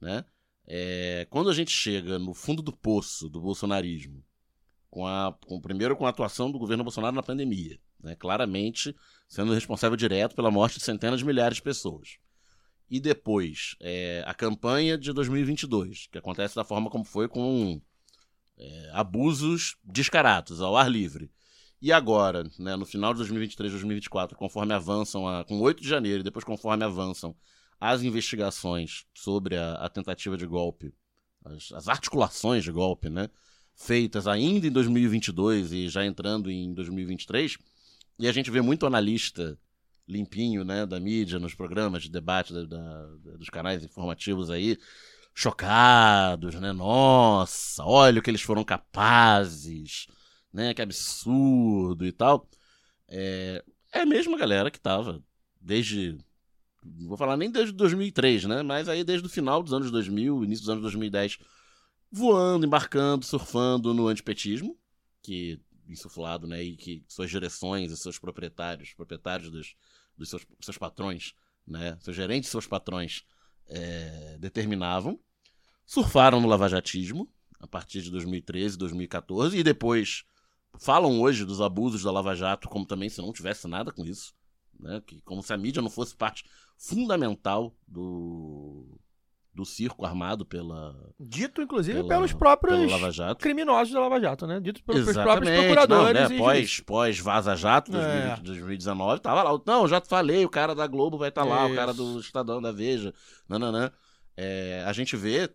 Né? É, quando a gente chega no fundo do poço do bolsonarismo, com a, com, primeiro com a atuação do governo Bolsonaro na pandemia, né? claramente sendo responsável direto pela morte de centenas de milhares de pessoas e depois é, a campanha de 2022, que acontece da forma como foi com é, abusos descarados ao ar livre. E agora, né, no final de 2023, 2024, conforme avançam, a, com 8 de janeiro, e depois conforme avançam as investigações sobre a, a tentativa de golpe, as, as articulações de golpe, né, feitas ainda em 2022 e já entrando em 2023, e a gente vê muito analista limpinho, né, da mídia, nos programas de debate da- da- dos canais informativos aí, chocados, né, nossa, olha o que eles foram capazes, né, que absurdo e tal. É, é a mesma galera que tava desde, não vou falar nem desde 2003, né, mas aí desde o final dos anos 2000, início dos anos 2010, voando, embarcando, surfando no antipetismo, que insuflado, né, e que suas direções e seus proprietários, proprietários dos, dos seus, seus patrões, né, seus gerentes e seus patrões é, determinavam, surfaram no lavajatismo a partir de 2013, 2014 e depois falam hoje dos abusos da Lava Jato como também se não tivesse nada com isso, né, que como se a mídia não fosse parte fundamental do do circo armado pela, Dito, inclusive, pela pelos próprios Jato. criminosos da Lava Jato, né? Dito pelos próprios Exatamente. procuradores. Não, né? pós, pós Vaza Jato, 2020, É. 2019, tava lá. Não, já falei, o cara da Globo vai estar lá, o cara do Estadão, da Veja, nananã. É, a gente vê,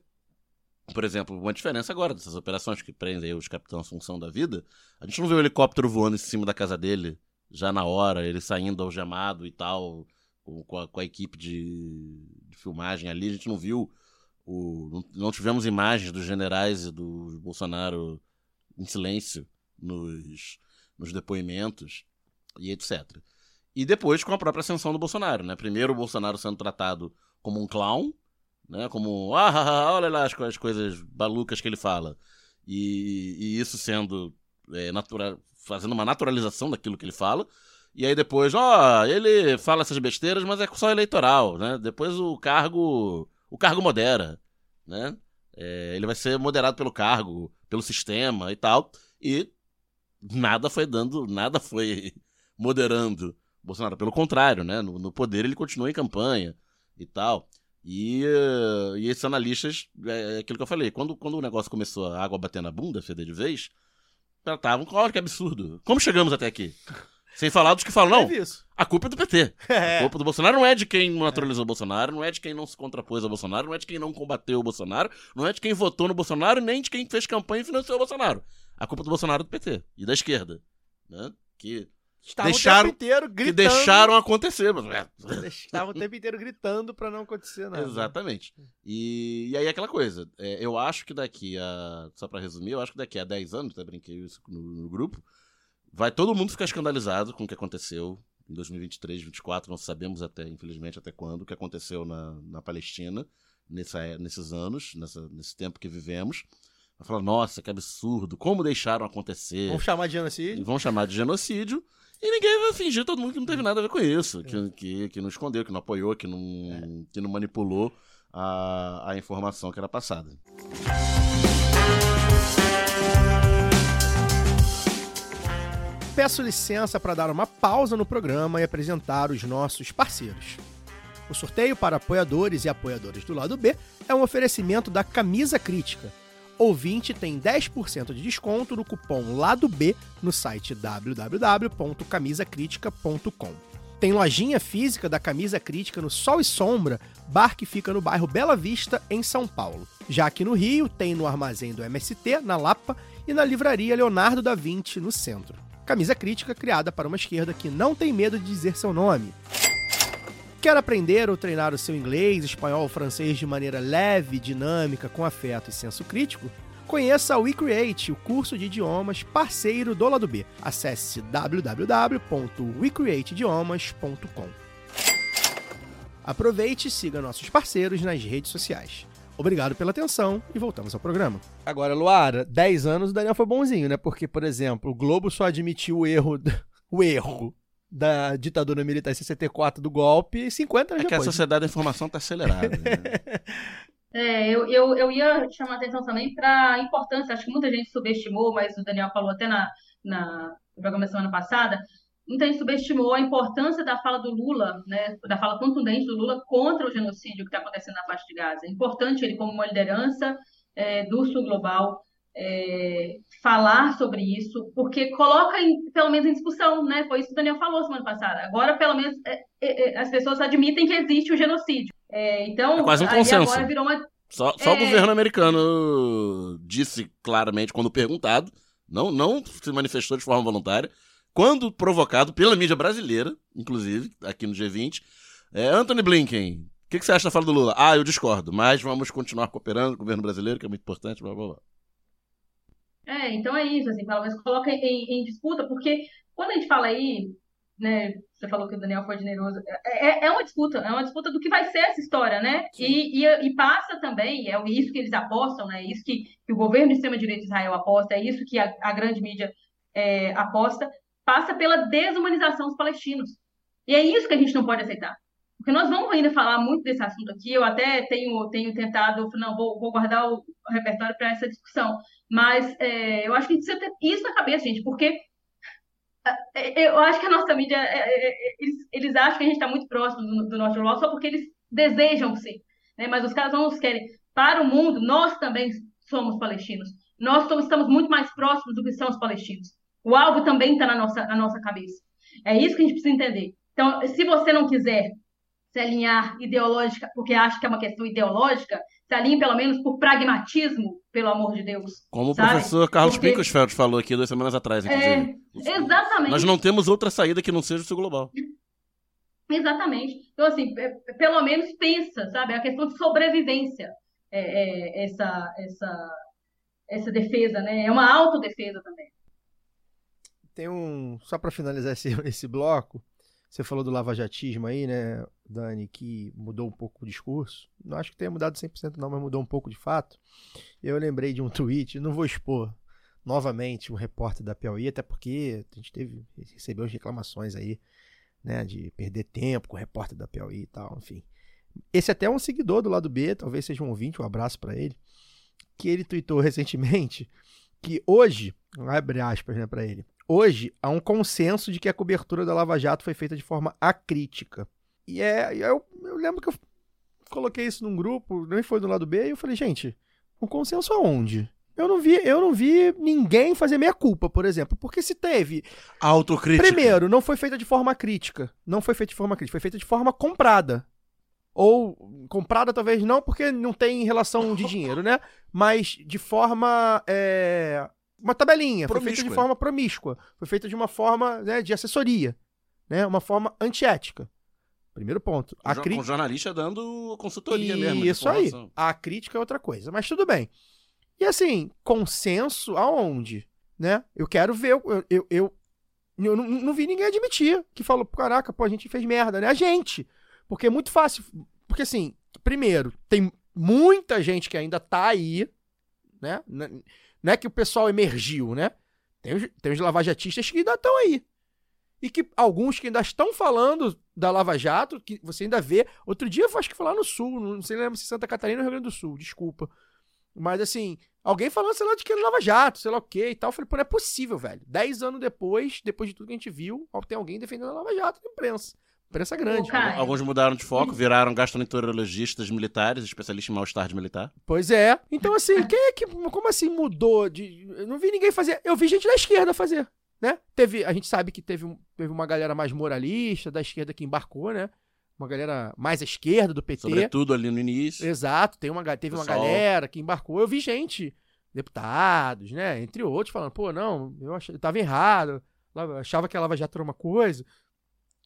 por exemplo, uma diferença agora dessas operações que prendem aí os capitães função da vida. A gente não vê o helicóptero voando em cima da casa dele, já na hora, ele saindo algemado e tal, com, com a, com a equipe de, de filmagem ali. A gente não viu o, não, não tivemos imagens dos generais e do Bolsonaro em silêncio nos, nos depoimentos e etc. E depois com a própria ascensão do Bolsonaro, né? Primeiro o Bolsonaro sendo tratado como um clown, né? Como, ah, olha lá as, as coisas balucas que ele fala. E, e isso sendo é, fazendo uma naturalização daquilo que ele fala. E aí depois, ó, ele fala essas besteiras, mas é só eleitoral, né? Depois o cargo, o cargo modera, né? É, ele vai ser moderado pelo cargo, pelo sistema e tal. E nada foi dando, nada foi moderando Bolsonaro. Pelo contrário, né? No, no poder ele continua em campanha e tal. E, e esses analistas, é aquilo que eu falei, quando, quando o negócio começou a água bater na bunda, feder de vez, tratavam olha que absurdo. Como chegamos até aqui? Sem falar dos que falam, não, a culpa é do PT. A É. culpa do Bolsonaro não é de quem naturalizou o Bolsonaro, não é de quem não se contrapôs ao Bolsonaro, não é de quem não combateu o Bolsonaro, não é de quem votou no Bolsonaro, nem de quem fez campanha e financiou o Bolsonaro. A culpa do Bolsonaro é do PT e da esquerda. Né? que, Estavam Deixaram- o tempo inteiro que gritando. deixaram acontecer. Mas, é, Estavam o tempo inteiro gritando pra não acontecer nada. Exatamente. E, e aí aquela coisa, é, eu acho que daqui a. Só pra resumir, eu acho que daqui a 10 anos, até brinquei isso no, no grupo, vai todo mundo ficar escandalizado com o que aconteceu em 2023, 2024, não sabemos até, infelizmente, até quando, o que aconteceu na, na Palestina nessa, é- nesses anos, nessa, nesse tempo que vivemos. Vai falar, nossa, que absurdo, como deixaram acontecer? Vamos chamar de genocídio. vão chamar de genocídio. E ninguém vai fingir, todo mundo que não teve nada a ver com isso. Que, que, que não escondeu, que não apoiou, que não, que não manipulou a, a informação que era passada. Peço licença para dar uma pausa no programa e apresentar os nossos parceiros. O sorteio para apoiadores e apoiadoras do lado B é um oferecimento da Camisa Crítica. Ouvinte tem 10% de desconto no cupom Lado B no site www.camisacritica.com. Tem lojinha física da Camisa Crítica no Sol e Sombra, bar que fica no bairro Bela Vista, em São Paulo. Já aqui no Rio, tem no armazém do MST, na Lapa, e na livraria Leonardo da Vinci, no centro. Camisa Crítica criada para uma esquerda que não tem medo de dizer seu nome. Quer aprender ou treinar o seu inglês, espanhol ou francês de maneira leve, dinâmica, com afeto e senso crítico? Conheça o WeCreate, o curso de idiomas parceiro do lado B. Acesse www.wecreateidiomas.com. Aproveite e siga nossos parceiros nas redes sociais. Obrigado pela atenção e voltamos ao programa. Agora, Luara, 10 anos o Daniel foi bonzinho, né? Porque, por exemplo, o Globo só admitiu o erro, o erro da ditadura militar em 64 do golpe e 50 anos É que a depois. sociedade da informação tá acelerada. né? É, eu, eu, eu ia chamar a atenção também para a importância, acho que muita gente subestimou, mas o Daniel falou até na, na no programa da semana passada, muita gente subestimou a importância da fala do Lula, né, da fala contundente do Lula contra o genocídio que está acontecendo na faixa de Gaza. É importante ele, como uma liderança é, do Sul Global, é, falar sobre isso, porque coloca em- pelo menos em discussão, né? Foi isso que o Daniel falou semana passada. Agora, pelo menos, é, é, é, as pessoas admitem que existe o genocídio. É, então, É quase um consenso. agora virou uma Só, só o governo americano disse claramente, quando perguntado, não, não se manifestou de forma voluntária, quando provocado pela mídia brasileira, inclusive, aqui no G20, é, Anthony Blinken, o que, que você acha da fala do Lula? Ah, eu discordo, mas vamos continuar cooperando com o governo brasileiro, que é muito importante, blá blá blá. É, então é isso, assim, pelo menos coloca em, em disputa, porque quando a gente fala aí, né, você falou que o Daniel foi generoso, é, é- é uma disputa, é uma disputa do que vai ser essa história, né? E, e, e passa também, é isso que eles apostam, né? É isso que, que o governo de extrema-direita de Israel aposta, é isso que a, a grande mídia é, aposta, passa pela desumanização dos palestinos. E é isso que a gente não pode aceitar. Porque nós vamos ainda falar muito desse assunto aqui, eu até tenho, tenho tentado, não, vou, vou guardar o repertório para essa discussão. Mas é, eu acho que a gente precisa ter isso na cabeça, gente, porque é, eu acho que a nossa mídia, é, é, é, eles, eles acham que a gente está muito próximo do, do norte só porque eles desejam ser. Né? Mas os caras não nos querem. Para o mundo, nós também somos palestinos. Nós estamos muito mais próximos do que são os palestinos. O alvo também está na nossa, na nossa cabeça. É isso que a gente precisa entender. Então, se você não quiser se alinhar ideológica, porque acha que é uma questão ideológica, se alinhe pelo menos por pragmatismo, pelo amor de Deus. Como Sabe? o professor Carlos Porque- Pinkelsfeld falou aqui duas semanas atrás, É, inclusive. exatamente. Nós não temos outra saída que não seja o sul global. Exatamente. Então, assim, é- é- pelo menos pensa, sabe? É a questão de sobrevivência, é, é, essa, essa, essa defesa, né? É uma autodefesa também. Tem um. Só pra finalizar esse, esse bloco, você falou do lavajatismo aí, né, Dani, que mudou um pouco o discurso. Não acho que tenha mudado 100% não, mas mudou um pouco de fato. Eu lembrei de um tweet, não vou expor novamente um repórter da Piauí, até porque a gente teve, recebeu as reclamações aí, né, de perder tempo com o repórter da Piauí e tal, enfim. Esse até é um seguidor do lado B, talvez seja um ouvinte, um abraço pra ele, que ele tweetou recentemente que hoje, abre aspas, né, pra ele, hoje há um consenso de que a cobertura da Lava Jato foi feita de forma acrítica. E é, eu, eu lembro que eu coloquei isso num grupo, nem foi do lado B, e eu falei, gente, um consenso aonde? Eu não vi, eu não vi ninguém fazer meia culpa, por exemplo, porque se teve, Autocrítica. primeiro, não foi feita de forma crítica, não foi feita de forma crítica, foi feita de forma comprada. Ou comprada talvez não, porque não tem relação de dinheiro, né? Mas de forma é, uma tabelinha, foi feita de forma promíscua, foi feita de uma forma né, de assessoria, né? Uma forma antiética. Primeiro ponto. A Jo- cri- Com jornalista dando consultoria mesmo. de Isso aí. A crítica é outra coisa, mas tudo bem. E assim, consenso aonde? Né? Eu quero ver. Eu, eu, eu, eu não, não vi ninguém admitir que falou, caraca, pô, a gente fez merda, né? A gente. Porque é muito fácil. Porque assim, primeiro, tem muita gente que ainda tá aí, né? Não é que o pessoal emergiu, né? Tem os, tem os lavajatistas que ainda estão aí. E que alguns que ainda estão falando da Lava Jato, que você ainda vê. Outro dia eu acho que foi lá no Sul, não sei lembro se Santa Catarina ou Rio Grande do Sul, desculpa. Mas assim, alguém falando, sei lá, de que era Lava Jato, sei lá o quê e tal. Eu falei, pô, não é possível, velho. Dez anos depois, depois de tudo que a gente viu, tem alguém defendendo a Lava Jato na imprensa. Imprensa grande. Caio. Alguns mudaram de foco, viraram gastroenterologistas militares, especialistas em mal-estar de militar. Pois é. Então, assim, quem é que. Como assim mudou? De, eu não vi ninguém fazer. Eu vi gente da esquerda fazer. Né? Teve, a gente sabe que teve, teve uma galera mais moralista da esquerda que embarcou, né? Uma galera mais à esquerda do PT. Sobretudo ali no início. Exato, tem uma, teve uma Pessoal. galera que embarcou. Eu vi gente, deputados, né? Entre outros, falando, pô, não, eu, ach, eu tava errado. eu achava que a Lava Jato era uma coisa.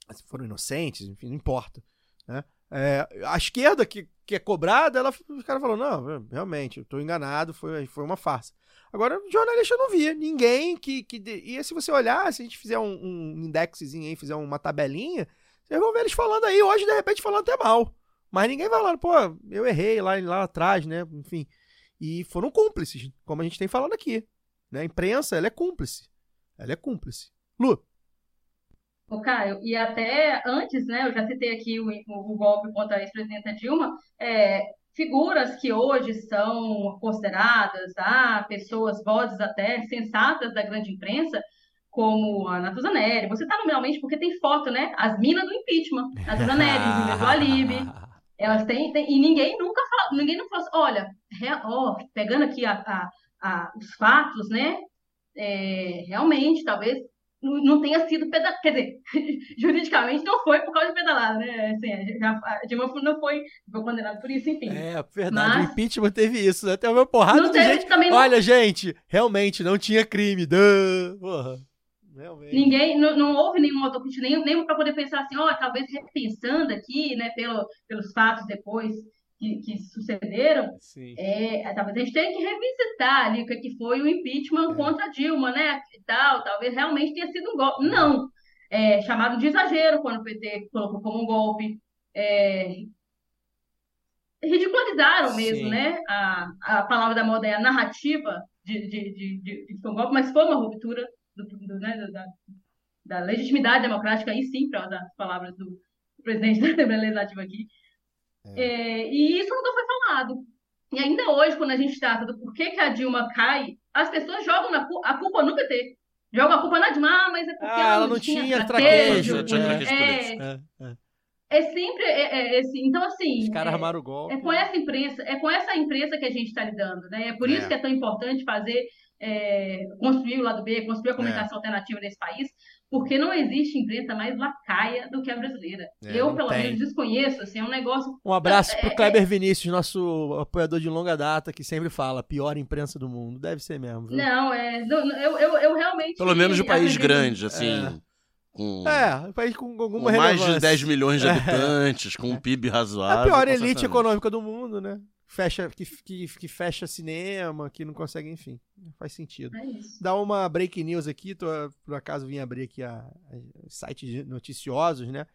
Mas foram inocentes, enfim, não importa. Né? É, a esquerda que, que é cobrada, ela, os caras falaram, não, realmente, eu tô enganado, foi, foi uma farsa. Agora, jornalista não via ninguém que. que e se você olhar, se a gente fizer um, um indexzinho aí, fizer uma tabelinha, vocês vão ver eles falando aí, hoje, de repente, falando até mal. Mas ninguém vai falando, pô, eu errei lá, lá atrás, né? Enfim. E foram cúmplices, como a gente tem falado aqui. Né? A imprensa, ela é cúmplice. Ela é cúmplice. Lu, Ô, Caio, e até antes, né, eu já citei aqui o, o, o golpe contra a ex-presidenta Dilma, é, figuras que hoje são consideradas ah, pessoas, vozes até sensatas da grande imprensa, como a Natuza Neri. Você tá nominalmente porque tem foto, né? As minas do impeachment. Natuza Neri, do Alibe. Elas têm, têm- e ninguém nunca fala, ninguém não falou assim, olha, ó, pegando aqui a, a- a- os fatos, né? é, realmente, talvez não não tenha sido pedalada, quer dizer, juridicamente não foi por causa de pedalada, né? Assim, a, já- a Dilma não foi, foi condenada por isso, enfim. É, verdade, Mas- o impeachment teve isso, né? Até uma porrada Não de teve gente. também, não- Olha, gente, realmente não tinha crime. Duh. Porra. Realmente. Ninguém, não, não houve nenhum autocrítico, nem, nem para poder pensar assim, ó, talvez repensando aqui, né, pelo, pelos fatos depois que, que sucederam, Sim. É, talvez a gente tenha que revisitar ali o que, que foi o impeachment É. contra Dilma, né? E tal, talvez realmente tenha sido um golpe. Não. É, chamaram de exagero quando o PT colocou como um golpe. É, ridicularizaram mesmo, Sim. né? A, a palavra da moda é a narrativa de, de, de, de, de um golpe, mas foi uma ruptura do, do, né, da, da legitimidade democrática, aí sim, para usar as palavras do presidente da Assembleia Legislativa aqui. É, e isso nunca foi falado. E ainda hoje, quando a gente trata do porquê que a Dilma cai, as pessoas jogam na a culpa no PT. Jogam a culpa na Dilma, ah, mas é porque Ah, ela não tinha traquejo. Tinha é. É, É, é. é sempre é, é, esse. Então, assim. Os caras é, armaram o golpe. é com essa imprensa, é com essa imprensa que a gente está lidando, né? É por isso É. que é tão importante fazer, é, construir o lado B, construir É. a comunicação alternativa nesse país, porque não existe imprensa mais lacaia do que a brasileira. É, Eu, pelo tem. menos, desconheço, assim, é um negócio. Um abraço pro É, Kleber Vinícius, nosso apoiador de longa data, que sempre fala, pior imprensa do mundo. Deve ser mesmo, viu? Não, é, não, eu, eu, eu realmente. Pelo menos de um país grande, assim. É. Com, É, um país com com alguma mais de relevância. 10 milhões de habitantes, com um PIB razoável. A pior com elite econômica do mundo, né? Fecha, que, que, que fecha cinema, que não consegue, enfim. Faz sentido. É. Dá uma break news aqui, tô, por acaso vim abrir aqui a, a sites de noticiosos, né?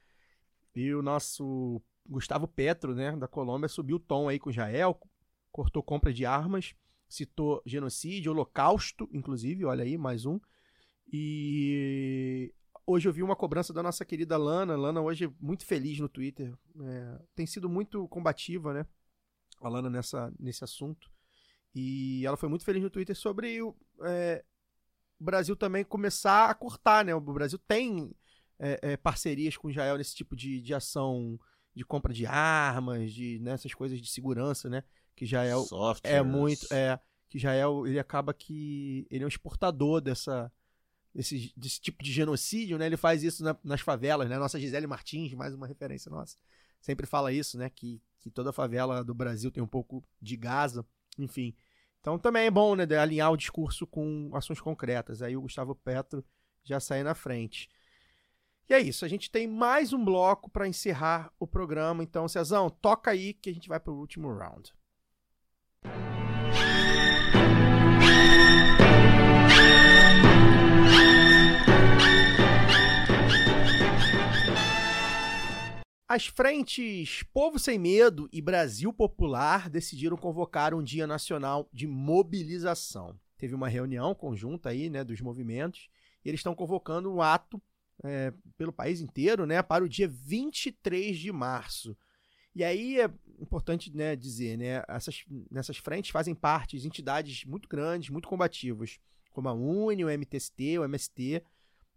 E o nosso Gustavo Petro, né, da Colômbia, subiu o tom aí com Israel, cortou compra de armas, citou genocídio, holocausto, inclusive, olha aí, mais um. E hoje eu vi uma cobrança da nossa querida Lana. Lana hoje é muito feliz no Twitter. É, tem sido muito combativa, né? A Lana nessa, nesse assunto. E ela foi muito feliz no Twitter sobre o, é, Brasil também começar a cortar, né? O Brasil tem é, é, parcerias com Israel nesse tipo de, de ação de compra de armas, de nessas coisas de segurança, né? Que Israel é muito, é que Israel ele acaba que ele é um exportador dessa desse, desse tipo de genocídio, né? Ele faz isso na- nas favelas, né? Nossa Gisele Martins, mais uma referência nossa, sempre fala isso, né? Que, que toda favela do Brasil tem um pouco de Gaza, enfim. Então também é bom, né, alinhar o discurso com ações concretas. Aí o Gustavo Petro já sai na frente. E é isso, a gente tem mais um bloco para encerrar o programa. Então, Cezão, toca aí que a gente vai para o último round. As frentes Povo Sem Medo e Brasil Popular decidiram convocar um Dia Nacional de Mobilização. Teve uma reunião conjunta aí, né, dos movimentos, e eles estão convocando um ato é, pelo país inteiro, né, para o dia 23 de março. E aí é importante né, dizer, né, essas, nessas frentes fazem parte entidades muito grandes, muito combativas, como a UNE, o MTST, o MST,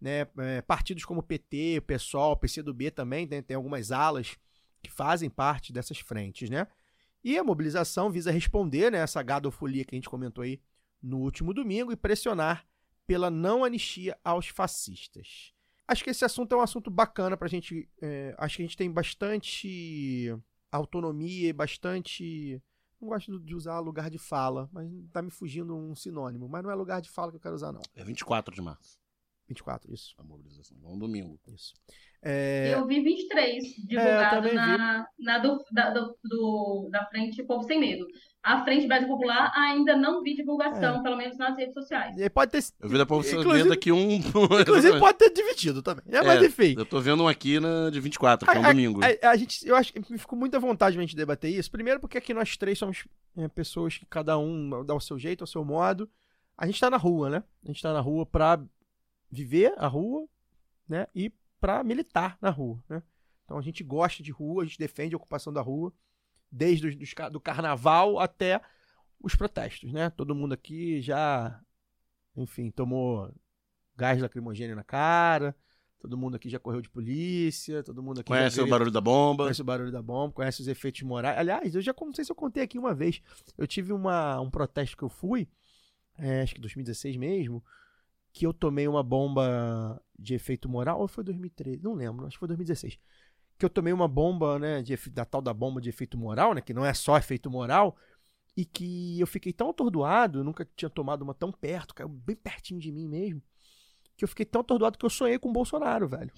né, é, partidos como o PT, o PSOL, PCdoB também, tem, tem algumas alas que fazem parte dessas frentes, né? E a mobilização visa responder né, essa gadofolia que a gente comentou aí no último domingo e pressionar pela não anistia aos fascistas. Acho que esse assunto é um assunto bacana para a gente. É, acho que a gente tem bastante autonomia e bastante. Não gosto de usar lugar de fala, mas tá me fugindo um sinônimo. Mas não é lugar de fala que eu quero usar, não. É 24 de março. 24, isso. A mobilização. É um domingo. Isso. É... Eu vi 23 divulgado na, na do, da, do, do, da Frente Povo Sem Medo. A Frente Brasil Popular ainda não vi divulgação, é. pelo menos nas redes sociais. E pode ter. Eu vi da Povo Sem Medo aqui um. Inclusive pode ter dividido também. É, mas enfim. Eu tô vendo um aqui na, de 24, que é um a, domingo. A, a, a, gente, eu acho que me ficou muita vontade de a gente debater isso. Primeiro, porque aqui nós três somos é, pessoas que cada um dá o seu jeito, o seu modo. A gente tá na rua, né? A gente tá na rua pra viver a rua, né? E para militar na rua, né? Então a gente gosta de rua, a gente defende a ocupação da rua, desde o do carnaval até os protestos, né? Todo mundo aqui já, enfim, tomou gás lacrimogêneo na cara, todo mundo aqui já correu de polícia, todo mundo aqui conhece o barulho da bomba, conhece o barulho da bomba, conhece os efeitos morais. Aliás, eu já não sei se eu contei aqui uma vez, eu tive uma, um protesto que eu fui, é, acho que 2016 mesmo, que eu tomei uma bomba de efeito moral, ou foi 2013? Não lembro, acho que foi 2016. Que eu tomei uma bomba, né, de, da tal da bomba de efeito moral, né, que não é só efeito moral, e que eu fiquei tão atordoado, eu nunca tinha tomado uma tão perto, caiu bem pertinho de mim mesmo, que eu fiquei tão atordoado que eu sonhei com o Bolsonaro, velho.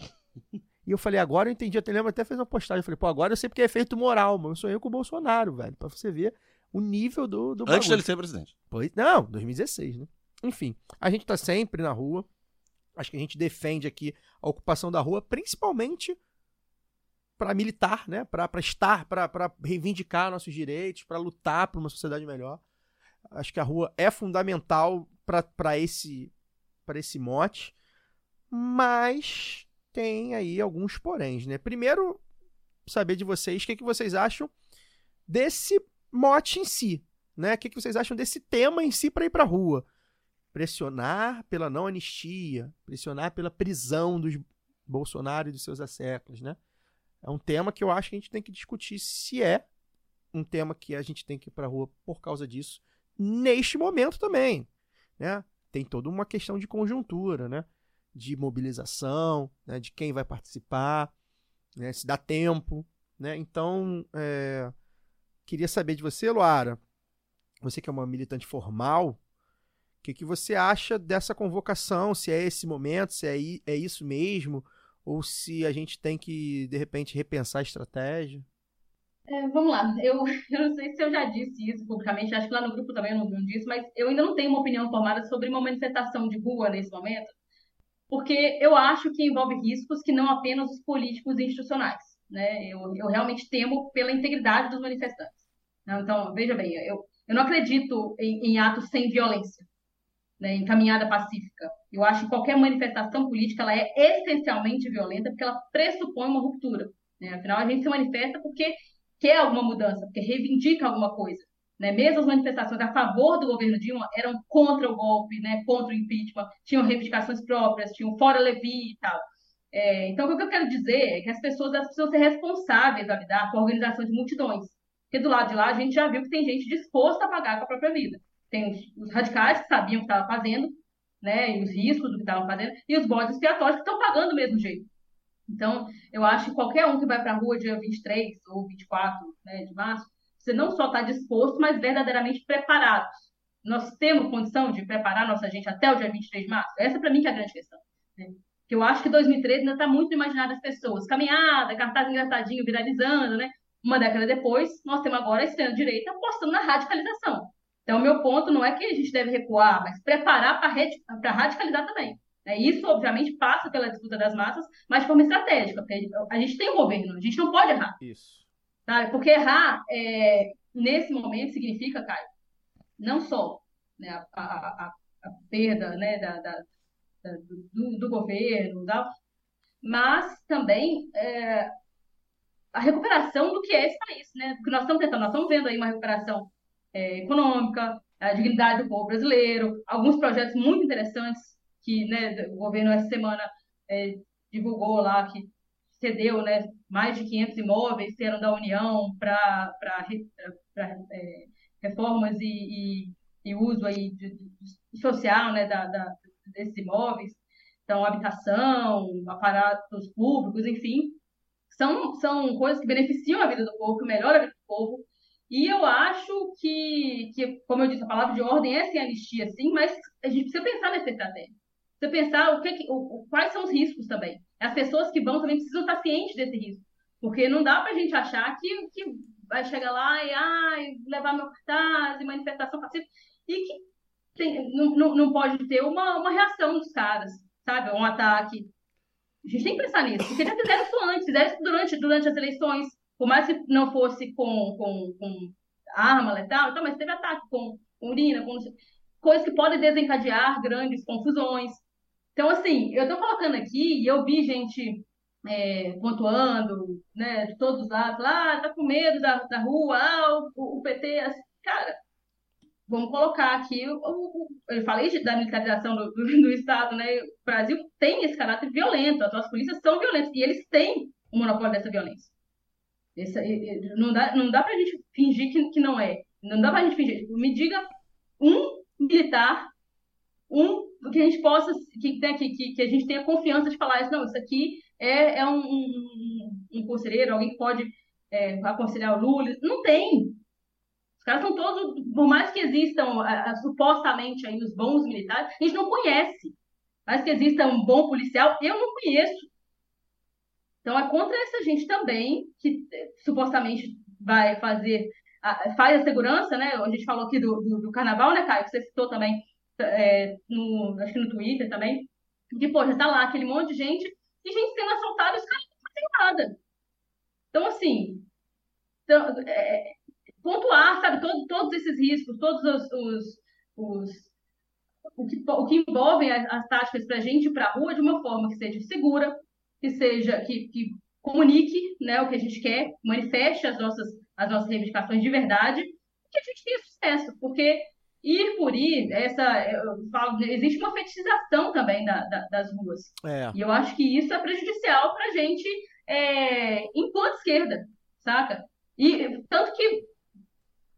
E eu falei, agora eu entendi, até lembro, até fez uma postagem, eu falei, pô, agora eu sei porque é efeito moral, mas eu sonhei com o Bolsonaro, velho, pra você ver o nível do, do Antes bagulho. dele ser presidente. Pois, não, 2016, né? Enfim, a gente está sempre na rua. Acho que a gente defende aqui a ocupação da rua, principalmente para militar, né? Para estar, para reivindicar nossos direitos, para lutar por uma sociedade melhor. Acho que a rua é fundamental para esse esse mote, mas tem aí alguns poréns, né? Primeiro, saber de vocês o que, que vocês acham desse mote em si, né? O que, que vocês acham desse tema em si para ir para a rua? Pressionar pela não anistia, pressionar pela prisão dos Bolsonaro e dos seus asseclas, né? É um tema que eu acho que a gente tem que discutir se é um tema que a gente tem que ir para a rua por causa disso, neste momento também, né? Tem toda uma questão de conjuntura, né? De mobilização, né? de quem vai participar, né? se dá tempo, né? Então, é... queria saber de você, Luara, você que é uma militante formal, que, que você acha dessa convocação? Se é esse momento, se é, é isso mesmo, ou se a gente tem que, de repente, repensar a estratégia? É, vamos lá, eu, eu não sei se eu já disse isso publicamente, acho que lá no grupo também eu não, não disse, mas eu ainda não tenho uma opinião formada sobre uma manifestação de rua nesse momento, porque eu acho que envolve riscos que não apenas os políticos e institucionais. Né? Eu, eu realmente temo pela integridade dos manifestantes. Então, veja bem, eu, eu não acredito em, em atos sem violência né, encaminhada pacífica. Eu acho que qualquer manifestação política ela é essencialmente violenta porque ela pressupõe uma ruptura. Né? Afinal, a gente se manifesta porque quer alguma mudança, porque reivindica alguma coisa. Né? Mesmo as manifestações a favor do governo Dilma eram contra o golpe, né? contra o impeachment, tinham reivindicações próprias, tinham fora Levi e tal. É, então, o que eu quero dizer é que as pessoas elas precisam ser responsáveis a lidar com a organização de multidões. Porque do lado de lá a gente já viu que tem gente disposta a pagar com a própria vida. Tem os, os radicais que sabiam o que estavam fazendo, né, e os riscos do que estavam fazendo, e os bodes expiatórios que estão pagando do mesmo jeito. Então, eu acho que qualquer um que vai para a rua dia 23 ou 24 né, de março, você não só está disposto, mas verdadeiramente preparados. Nós temos condição de preparar nossa gente até o dia 23 de março? Essa, para mim, que é a grande questão. Né? Que eu acho que 2013 ainda está muito no imaginário das pessoas. Caminhada, cartaz engraçadinho, viralizando, né? Uma década depois, nós temos agora a extrema-direita apostando na radicalização. Então, o meu ponto não é que a gente deve recuar, mas preparar para radicalizar também. Né? Isso, obviamente, passa pela disputa das massas, mas de forma estratégica, porque a gente tem um governo, a gente não pode errar. Isso. Sabe? Porque errar, é, nesse momento, significa, Caio, não só né, a, a, a, perda né, da, da, da do, do, governo, tal, mas também é, a recuperação do que é esse país, né? Do que nós estamos tentando, nós estamos vendo aí uma recuperação é, econômica, a dignidade do povo brasileiro, alguns projetos muito interessantes que né, o governo essa semana é, divulgou lá que cedeu né, mais de 500 imóveis que eram da União para é, reformas e, e, e, uso aí de, de, social né, da, da, desses imóveis. Então, habitação, aparatos públicos, enfim, são, são coisas que beneficiam a vida do povo, que melhoram a vida do povo. E eu acho que, que, como eu disse, a palavra de ordem é sem anistia, sim, mas a gente precisa pensar nessa estratégia. Precisa pensar o que, o, quais são os riscos também. As pessoas que vão também precisam estar cientes desse risco. Porque não dá para a gente achar que, que vai chegar lá e ai, levar meu cartaz e manifestação pacífica. E que tem, não, não, não pode ter uma, uma reação dos caras, sabe? Um ataque. A gente tem que pensar nisso, porque já fizeram isso antes, fizeram isso durante, durante as eleições, por mais que não fosse com, com, com arma letal, então, mas teve ataque com, urina, com coisas que podem desencadear grandes confusões. Então, assim, eu estou colocando aqui e eu vi gente é, pontuando, né, de todos os lados, lá, ah, tá com medo da, da rua, ah, o, o PT, assim, cara, vamos colocar aqui, eu falei da militarização do, do, do, Estado, né, o Brasil tem esse caráter violento, as nossas polícias são violentas, e eles têm o monopólio dessa violência. Não dá, não dá pra gente fingir que, que não é, não dá pra gente fingir, me diga um militar, um que a gente possa, que, né, que, que a gente tenha confiança de falar isso, não, isso aqui é, é um, um, um conselheiro, alguém que pode é, aconselhar o Lula. Não tem. Os caras são todos, por mais que existam a, a, supostamente aí os bons militares, a gente não conhece. Mas que exista um bom policial, eu não conheço. Então é contra essa gente também, que é, supostamente vai fazer, faz a segurança, né? A gente falou aqui do, do, do carnaval, né, Caio? Você citou também, é, no, acho que no Twitter também, pô, já tá lá aquele monte de gente e gente sendo assaltada os caras não fazem nada. Então, assim, então, é, pontuar, sabe, todo, todos esses riscos, todos os, os, os o, que, o que envolvem as, as táticas para a gente ir para a rua de uma forma que seja segura, que seja, que, que comunique né, o que a gente quer, manifeste as nossas, as nossas reivindicações de verdade, que a gente tenha sucesso, porque ir por ir, essa, eu falo, existe uma fetichização também da, da, das ruas. É. E eu acho que isso é prejudicial para a gente é, enquanto esquerda, saca? E tanto que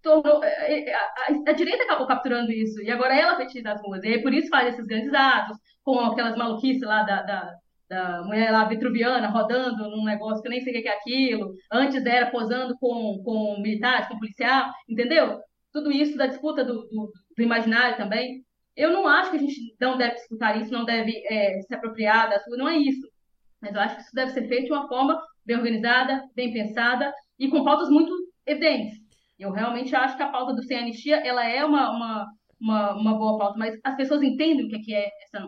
tornou, é, é, a, a, a, direita acabou capturando isso, e agora ela fetichiza as ruas. E por isso faz esses grandes atos, com aquelas maluquices lá da, da, da mulher lá vitruviana rodando num negócio que eu nem sei o que é aquilo. Antes era posando com, com militares, com policial, entendeu? tudo isso da disputa do, do, do, imaginário também. Eu não acho que a gente não deve disputar isso, não deve é, se apropriar das não é isso. Mas eu acho que isso deve ser feito de uma forma bem organizada, bem pensada e com pautas muito evidentes. Eu realmente acho que a pauta do sem anistia ela é uma, uma, uma, uma boa pauta, mas as pessoas entendem o que é essa.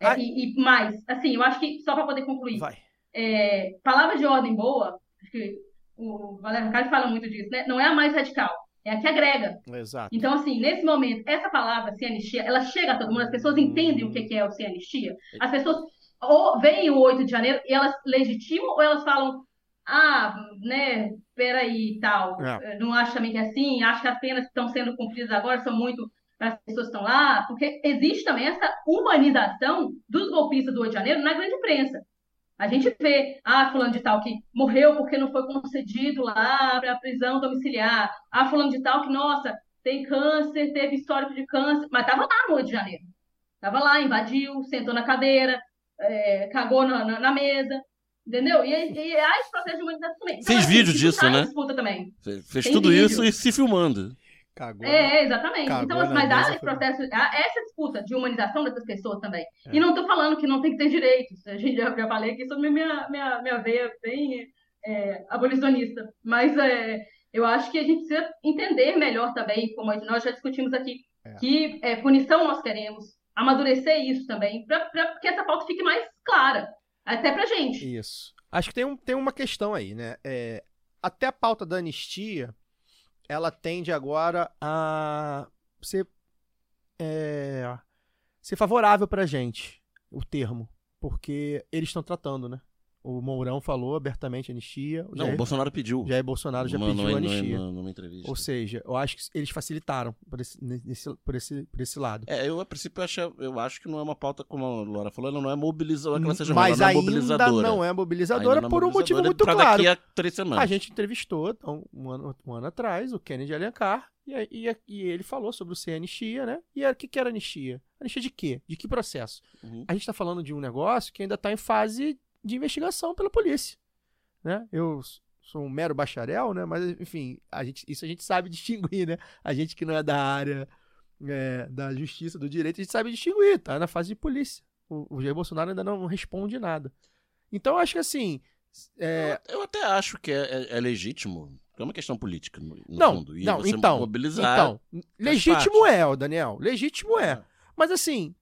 É, e, e, mais, assim, eu acho que, só para poder concluir, é, palavra de ordem boa, acho que o Valério Ricardo fala muito disso, né? não é a mais radical é a que agrega. Exato. Então, assim, nesse momento, essa palavra, sem anistia, ela chega a todo mundo, as pessoas entendem o que é o sem anistia. As pessoas ou veem o 8 de janeiro e elas legitimam ou elas falam, ah, né, peraí, tal, é. não acho também que é assim, acho que as penas que estão sendo cumpridas agora são muito para as pessoas que estão lá, porque existe também essa humanização dos golpistas do 8 de janeiro na grande imprensa. A gente vê, ah, fulano de tal que morreu porque não foi concedido lá para a prisão domiciliar. Ah, fulano de tal que, nossa, tem câncer, teve histórico de câncer, mas estava lá no Rio de Janeiro. Estava lá, invadiu, sentou na cadeira, é, cagou na, na, na, mesa, entendeu? E, e há esse processo de humanização também. Fez então, vídeo assim, disso, né? Disputa também. Fez, fez tudo vídeo. isso e se filmando. Cagou. É, exatamente. Cagou então, assim, na mas há esse processo, há essa disputa de humanização dessas pessoas também. É. E não estou falando que não tem que ter direitos. A gente já, já falei aqui sobre minha, minha, minha veia bem é, abolicionista. Mas é, eu acho que a gente precisa entender melhor também, como nós já discutimos aqui, É. que é, punição nós queremos, amadurecer isso também, para que essa pauta fique mais clara, até pra gente. Isso. Acho que tem, um, tem uma questão aí, né? É, até a pauta da anistia, ela tende agora a ser, é, ser favorável pra gente, o termo. Porque eles estão tratando, né? O Mourão falou abertamente anistia. Não, Jair, o Bolsonaro pediu. Jair Bolsonaro já pediu numa- anistia. numa- numa entrevista. Ou seja, eu acho que eles facilitaram por esse, nesse, por esse, por esse lado. É, eu a princípio acho, eu acho que não é uma pauta, como a Laura falou, ela não é mobilizadora, que ela seja Mas ela não é ainda mobilizadora. não é mobilizadora Ainda não é por um motivo muito pra claro. daqui a três semanas. A gente entrevistou então, um, ano, um ano atrás o Kennedy Alencar e, e, e ele falou sobre o ser anistia, né? E o que, que era anistia? Anistia de quê? De que processo? Uhum. A gente está falando de um negócio que ainda está em fase de investigação pela polícia. Né? Eu sou um mero bacharel, né? Mas, enfim, a gente, isso a gente sabe distinguir, né? A gente que não é da área é, da justiça, do direito, a gente sabe distinguir, tá na fase de polícia. O, o Jair Bolsonaro ainda não responde nada. Então, eu acho que assim. é, Eu, eu até acho que é, é- é legítimo. É uma questão política, no, não, fundo. E não, você então, mobilizar. então, legítimo é, Daniel, legítimo é. É. Mas assim,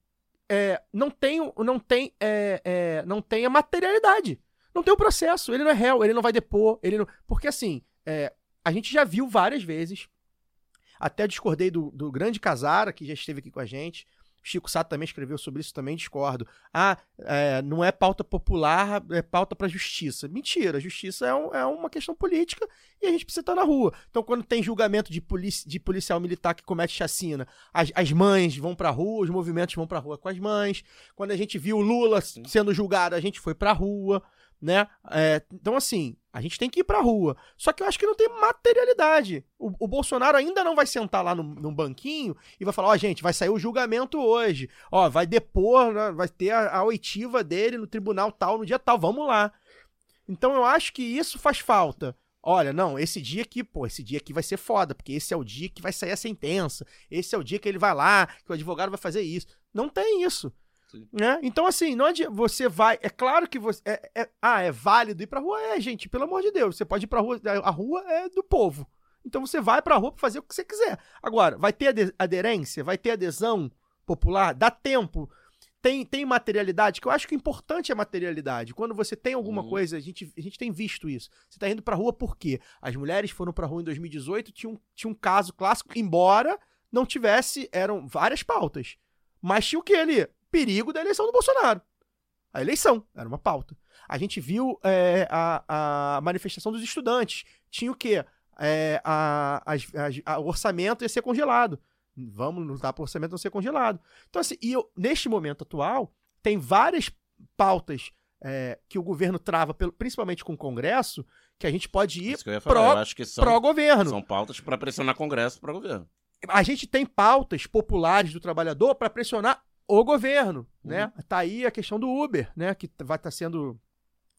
é, não tem, não tem, é, é, não tem a materialidade. Não tem o processo. Ele não é réu, ele não vai depor, ele não. Porque assim, é, a gente já viu várias vezes. Até discordei do, do grande Casara, que já esteve aqui com a gente. Chico Sato também escreveu sobre isso, também discordo. Ah, é, não é pauta popular, é pauta para justiça. Mentira, justiça é, um- é uma questão política e a gente precisa estar na rua. Então, quando tem julgamento de, polici de policial militar que comete chacina, as, as mães vão pra rua, os movimentos vão pra rua com as mães. Quando a gente viu o Lula sendo julgado, a gente foi pra rua, né? É, então, assim, a gente tem que ir pra rua. Só que eu acho que não tem materialidade. O, o Bolsonaro ainda não vai sentar lá num banquinho e vai falar: ó, gente, vai sair o julgamento hoje. Ó, vai depor, né, vai ter a, a oitiva dele no tribunal tal, no dia tal. Vamos lá. Então eu acho que isso faz falta. Olha, não, esse dia aqui, pô, esse dia aqui vai ser foda, porque esse é o dia que vai sair a sentença. Esse é o dia que ele vai lá, que o advogado vai fazer isso. Não tem isso. Sim. Né? Então, assim, não adianta. Você vai. É claro que você. é- é- ah, é válido ir pra rua? É, gente, pelo amor de Deus. Você pode ir pra rua. A rua é do povo. Então você vai pra rua pra fazer o que você quiser. Agora, vai ter ade- aderência? Vai ter adesão popular? Dá tempo? Tem, tem materialidade? Que eu acho que o importante é materialidade. Quando você tem alguma Uhum. coisa, a gente, a gente tem visto isso. Você tá indo pra rua por quê? As mulheres foram pra rua em 2018, tinha um, tinha um caso clássico, embora não tivesse, eram várias pautas. Mas tinha o que ali? Perigo da eleição do Bolsonaro. A eleição era uma pauta. A gente viu é, a, a manifestação dos estudantes. Tinha o quê? É, a, as- a- o orçamento ia ser congelado. Vamos lutar para o orçamento não ser congelado. Então, assim, e eu- neste momento atual, tem várias pautas é, que o governo trava, pelo- principalmente com o Congresso, que a gente pode ir Isso que eu ia falar. pró- eu acho que são, pró-governo. são pautas para pressionar Congresso para governo. a gente tem pautas populares do trabalhador para pressionar o governo, né? Tá aí a questão do Uber, né? Que vai estar sendo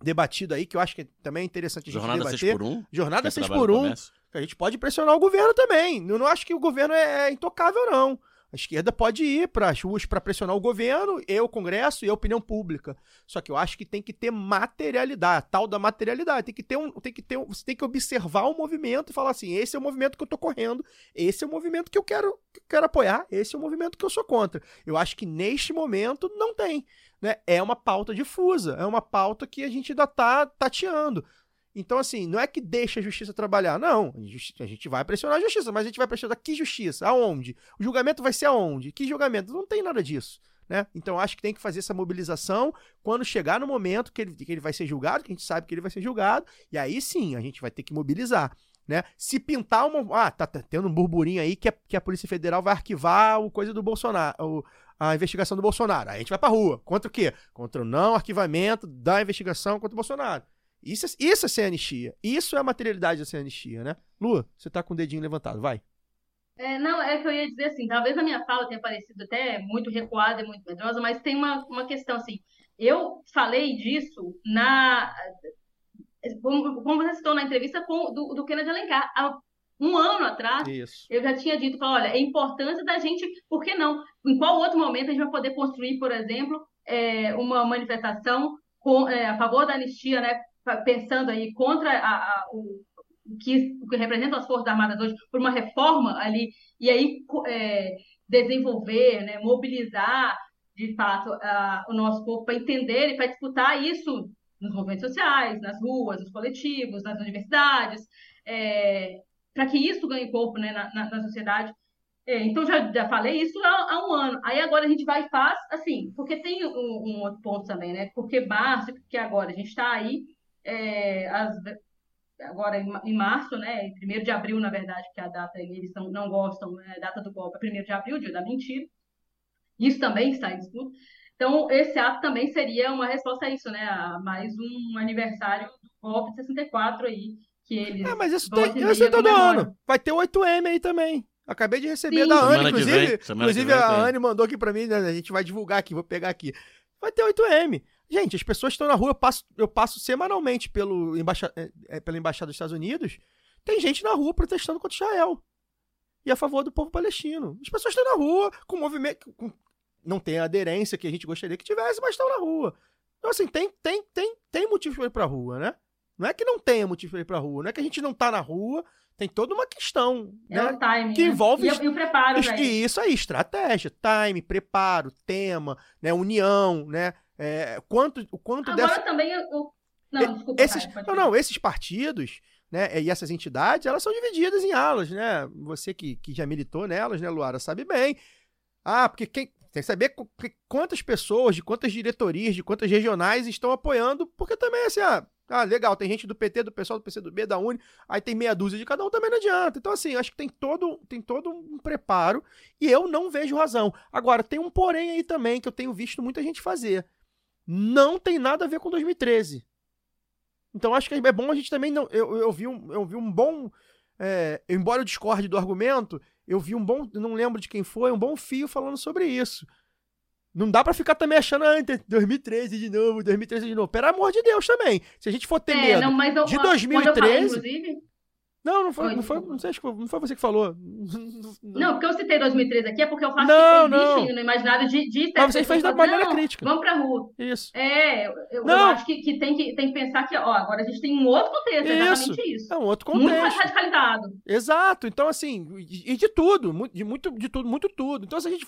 debatido aí, que eu acho que também é interessante a gente Jornada debater. 6 por 1 Jornada quem 6 trabalha por no 1 comércio. que a gente pode pressionar o governo também. Eu não acho que o governo é, é intocável, não. A esquerda pode ir para as ruas para pressionar o governo, e o Congresso e a opinião pública. Só que eu acho que tem que ter materialidade, tal da materialidade. Tem que ter um, tem que ter um, você tem que observar o movimento e falar assim: esse é o movimento que eu tô correndo, esse é o movimento que eu quero, que eu quero apoiar, esse é o movimento que eu sou contra. Eu acho que neste momento não tem. Né? É uma pauta difusa, é uma pauta que a gente ainda tá tateando. Então, assim, não é que deixa a justiça trabalhar, não. A gente vai pressionar a justiça, mas a gente vai pressionar que justiça? Aonde? O julgamento vai ser aonde? Que julgamento? Não tem nada disso. Né? Então, acho que tem que fazer essa mobilização quando chegar no momento que ele, que ele vai ser julgado, que a gente sabe que ele vai ser julgado, e aí sim a gente vai ter que mobilizar. Né? Se pintar uma. Ah, tá, tá tendo um burburinho aí que a, que a Polícia Federal vai arquivar o coisa do Bolsonaro, o- a investigação do Bolsonaro. Aí a gente vai pra rua. Contra o quê? Contra o não arquivamento da investigação contra o Bolsonaro. Isso, é- isso é ser anistia. Isso é a materialidade de ser anistia, né? Lua, você tá com o dedinho levantado, vai. É, não, é que eu ia dizer assim, talvez a minha fala tenha parecido até muito recuada e muito medrosa, mas tem uma, uma questão assim. Eu falei disso na. Como, como você citou na entrevista com, do, do Kennedy Alencar. A- Um ano atrás, Isso. eu já tinha dito, olha, é importante da gente, por que não? Em qual outro momento a gente vai poder construir, por exemplo, é, uma manifestação com- é, a favor da anistia, né? Pensando aí contra a- a- o, que, o que representam as Forças Armadas hoje, por uma reforma ali, e aí é, desenvolver, né? mobilizar, de fato, a- o nosso povo para entender e para disputar isso nos movimentos sociais, nas ruas, nos coletivos, nas universidades, para que isso ganhe corpo né, na, na- na sociedade. É, então, já, já falei isso há, há um ano. Aí agora a gente vai e faz, assim, porque tem um, um outro ponto também, né? Porque março, porque agora a gente está aí, é, as- agora em, ma- em março, né? Em 1 de abril, na verdade, que é a data, eles não, não gostam, né? A data do golpe é 1 de abril, dia da mentira. Isso também está em disputa. Então, esse ato também seria uma resposta a isso, né? A mais um aniversário do golpe de 64 aí, que eles. É, mas isso tem, isso é todo ano. Vai ter 8M aí também. Acabei de receber Sim. da Anne, inclusive. vem, inclusive a. Anne mandou aqui pra mim, né? A gente vai divulgar aqui, vou pegar aqui. Vai ter 8M. Gente, as pessoas estão na rua, eu passo, eu passo semanalmente pelo embaixa, é, é, pela Embaixada dos Estados Unidos. Tem gente na rua protestando contra Israel. E a favor do povo palestino. As pessoas estão na rua com movimento. com- não tem a aderência que a gente gostaria que tivesse, mas estão na rua. Então, assim, tem, tem, tem, tem motivo pra ir pra rua, né? Não é que não tenha motivo pra ir pra rua, não é que a gente não tá na rua, tem toda uma questão, É né? o timing. que né? envolve E, o- e o preparo. E isso aí, estratégia, time, preparo, tema, né, união, né? É, quanto, o quanto Agora dessa. também eu. Não, desculpa. Esses, pode não, não, esses partidos, né, e essas entidades, elas são divididas em alas, né? Você que, que já militou nelas, né, Luara, sabe bem. Ah, porque quem tem que saber quantas pessoas, de quantas diretorias, de quantas regionais estão apoiando, porque também assim, ah, ah, legal, tem gente do PT, do pessoal do PCdoB, da Uni, aí tem meia dúzia de cada um, também não adianta. Então assim, acho que tem todo, tem todo um preparo e eu não vejo razão. Agora, tem um porém aí também que eu tenho visto muita gente fazer. Não tem nada a ver com 2013. Então acho que é bom a gente também não. Eu, eu, vi, um, eu vi um bom. é, embora eu discorde do argumento, eu vi um bom. Não lembro de quem foi, um bom fio falando sobre isso. Não dá pra ficar também achando, ah, 2013 de novo, 2013 de novo. Pelo amor de Deus também. Se a gente for ter É, medo. não, mas eu, de quando eu falei, 2013, inclusive. Não, não foi, Oi, não foi, não sei, não foi você que falou. Não, porque eu citei 2013 aqui é porque eu faço Não, não. no imaginário de, de Mas você fez da pessoas, maneira crítica. Vamos pra rua. Isso. É, eu, eu acho que, que, tem que tem que pensar que, ó, agora a gente tem um outro contexto, é exatamente isso. É um outro Muito mais contexto. radicalizado. Exato. Então, assim, e de tudo, de muito, de tudo, muito tudo. Então, se a gente.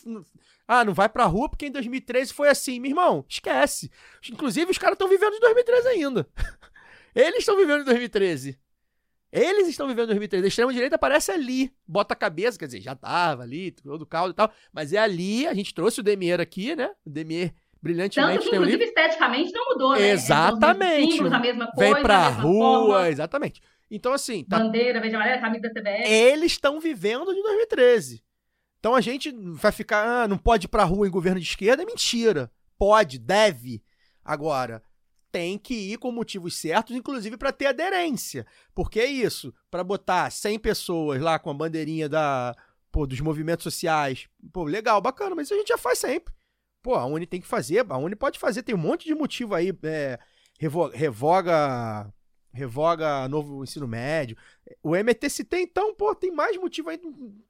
Ah, não vai pra rua porque em 2013 foi assim. Meu irmão, esquece. Inclusive, os caras estão vivendo de 2013 ainda. Eles estão vivendo de 2013. Eles estão vivendo em 2013. A extrema-direita aparece ali, bota a cabeça, quer dizer, já tava ali, todo caldo e tal, mas é ali, a gente trouxe o Demier aqui, né? O Demier Tanto brilhantemente que, tem um inclusive, esteticamente não mudou, né? Exatamente. Os símbolos, a mesma coisa, Vem pra a rua, forma, exatamente. Então, assim, tá bandeira, verde e amarela, camisa da CBF. eles estão vivendo de 2013. Então a gente vai ficar, ah, não pode ir pra rua em governo de esquerda, é mentira. Pode, deve. Agora, tem que ir com motivos certos, inclusive para ter aderência. Porque é isso, para botar 100 pessoas lá com a bandeirinha da, pô, dos movimentos sociais, pô, legal, bacana, mas isso a gente já faz sempre. Pô, a Uni tem que fazer, a Uni pode fazer, tem um monte de motivo aí, é, revo- revoga revoga novo ensino médio. O MTC tem, então, pô, tem mais motivo aí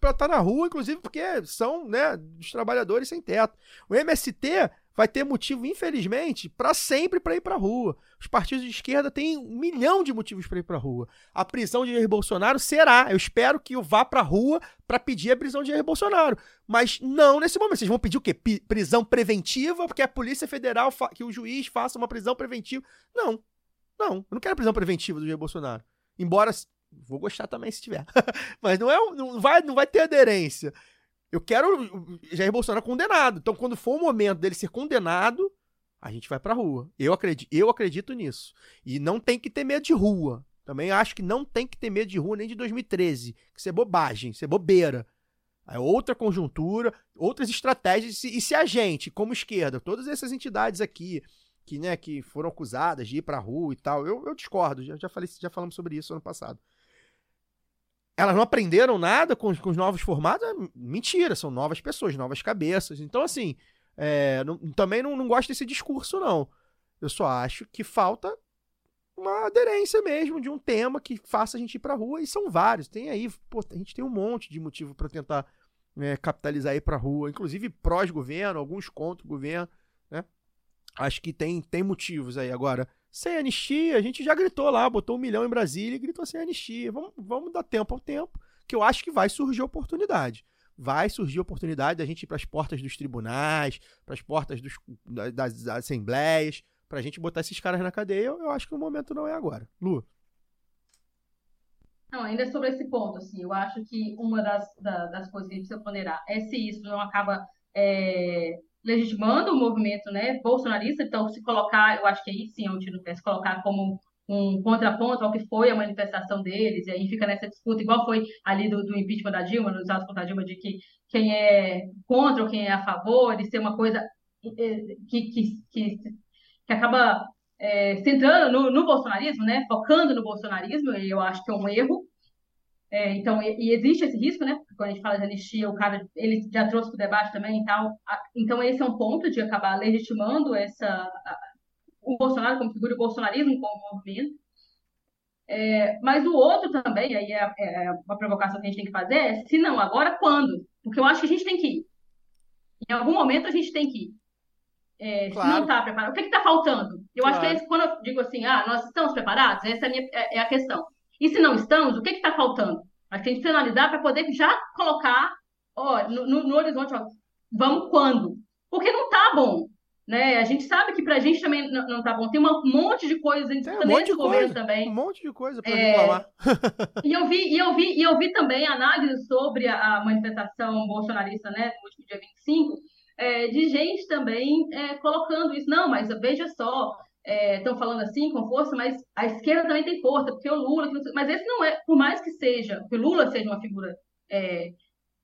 pra estar na rua, inclusive porque são, né, dos trabalhadores sem teto. O MST vai ter motivo, infelizmente, pra sempre pra ir pra rua. Os partidos de esquerda têm um milhão de motivos pra ir pra rua. A prisão de Jair Bolsonaro será. Eu espero que eu vá pra rua pra pedir a prisão de Jair Bolsonaro. Mas não nesse momento. Vocês vão pedir o quê? Pi- Prisão preventiva, porque a Polícia Federal, que o juiz faça uma prisão preventiva. Não. Não, eu não quero prisão preventiva do Jair Bolsonaro. Embora vou gostar também se tiver. Mas não é, não vai, não vai ter aderência. Eu quero Jair Bolsonaro condenado. Então, quando for o momento dele ser condenado, a gente vai pra rua. Eu acredito, eu acredito nisso. E não tem que ter medo de rua. Também acho que não tem que ter medo de rua nem de 2013. Que isso é bobagem, isso é bobeira. É outra conjuntura, outras estratégias. E se- E se a gente, como esquerda, todas essas entidades aqui, que, né, que foram acusadas de ir pra rua e tal, eu, eu discordo. Já, já, falei, já falamos sobre isso ano passado. Elas não aprenderam nada com, com os novos formatos? É Mentira, são novas pessoas, novas cabeças. Então, assim, é, não- também não, não gosto desse discurso, não. Eu só acho que falta uma aderência mesmo de um tema que faça a gente ir pra rua, e são vários. Tem aí, pô, a gente tem um monte de motivo para tentar né, capitalizar aí pra rua, inclusive prós-governo, alguns contra governo, né? Acho que tem, tem motivos aí. Agora, sem anistia, a gente já gritou lá, botou um milhão em Brasília e gritou sem anistia. Vamos, vamos dar tempo ao tempo, que eu acho que vai surgir oportunidade. Vai surgir oportunidade da gente ir para as portas dos tribunais, para as portas dos, da- das, das assembleias, pra gente botar esses caras na cadeia. Eu, eu acho que o momento não é agora. Lu. Não, ainda sobre esse ponto, assim, eu acho que uma das, da- das coisas que a gente precisa ponderar é se isso não acaba é, legitimando o movimento, né, bolsonarista, então se colocar, eu acho que aí sim é um tiro no pé, se colocar como um contraponto ao que foi a manifestação deles, e aí fica nessa disputa, igual foi ali do, do impeachment da Dilma, nos atos contra a Dilma, de que quem é contra ou quem é a favor, de ser uma coisa eh, que, que, que, que acaba é, centrando no, no bolsonarismo, né, focando no bolsonarismo, e eu acho que é um erro. É, então, e, e existe esse risco, né? porque Quando a gente fala de anistia, o cara ele já trouxe para o debate também e tal. Então, esse é um ponto de acabar legitimando essa, o Bolsonaro como figura, o bolsonarismo como movimento. É, mas o outro também, aí é, é uma provocação que a gente tem que fazer, é se não, agora quando? Porque eu acho que a gente tem que ir. Em algum momento a gente tem que ir. É, Se Claro. não está preparado, o que está faltando? Eu acho que Claro. é esse- quando eu digo assim, ah, nós estamos preparados, essa é a, minha- é- é a questão. E se não estamos, o que está faltando? A gente precisa analisar para poder já colocar ó, no, no- no horizonte, ó, vamos quando? Porque não tá bom. Né? A gente sabe que pra gente também não, não tá bom. Tem um monte de coisas em Tem um disputa monte de governo coisa. também. Um monte de coisa pra É, reclamar. E eu vi, e eu vi, e eu vi também análise sobre a, a manifestação bolsonarista, né, no último dia 25, é, de gente também é, colocando isso. Não, mas veja só, estão falando assim com força, mas a esquerda também tem força, porque o Lula. não Mas esse não é, por mais que seja, que o Lula seja uma figura é,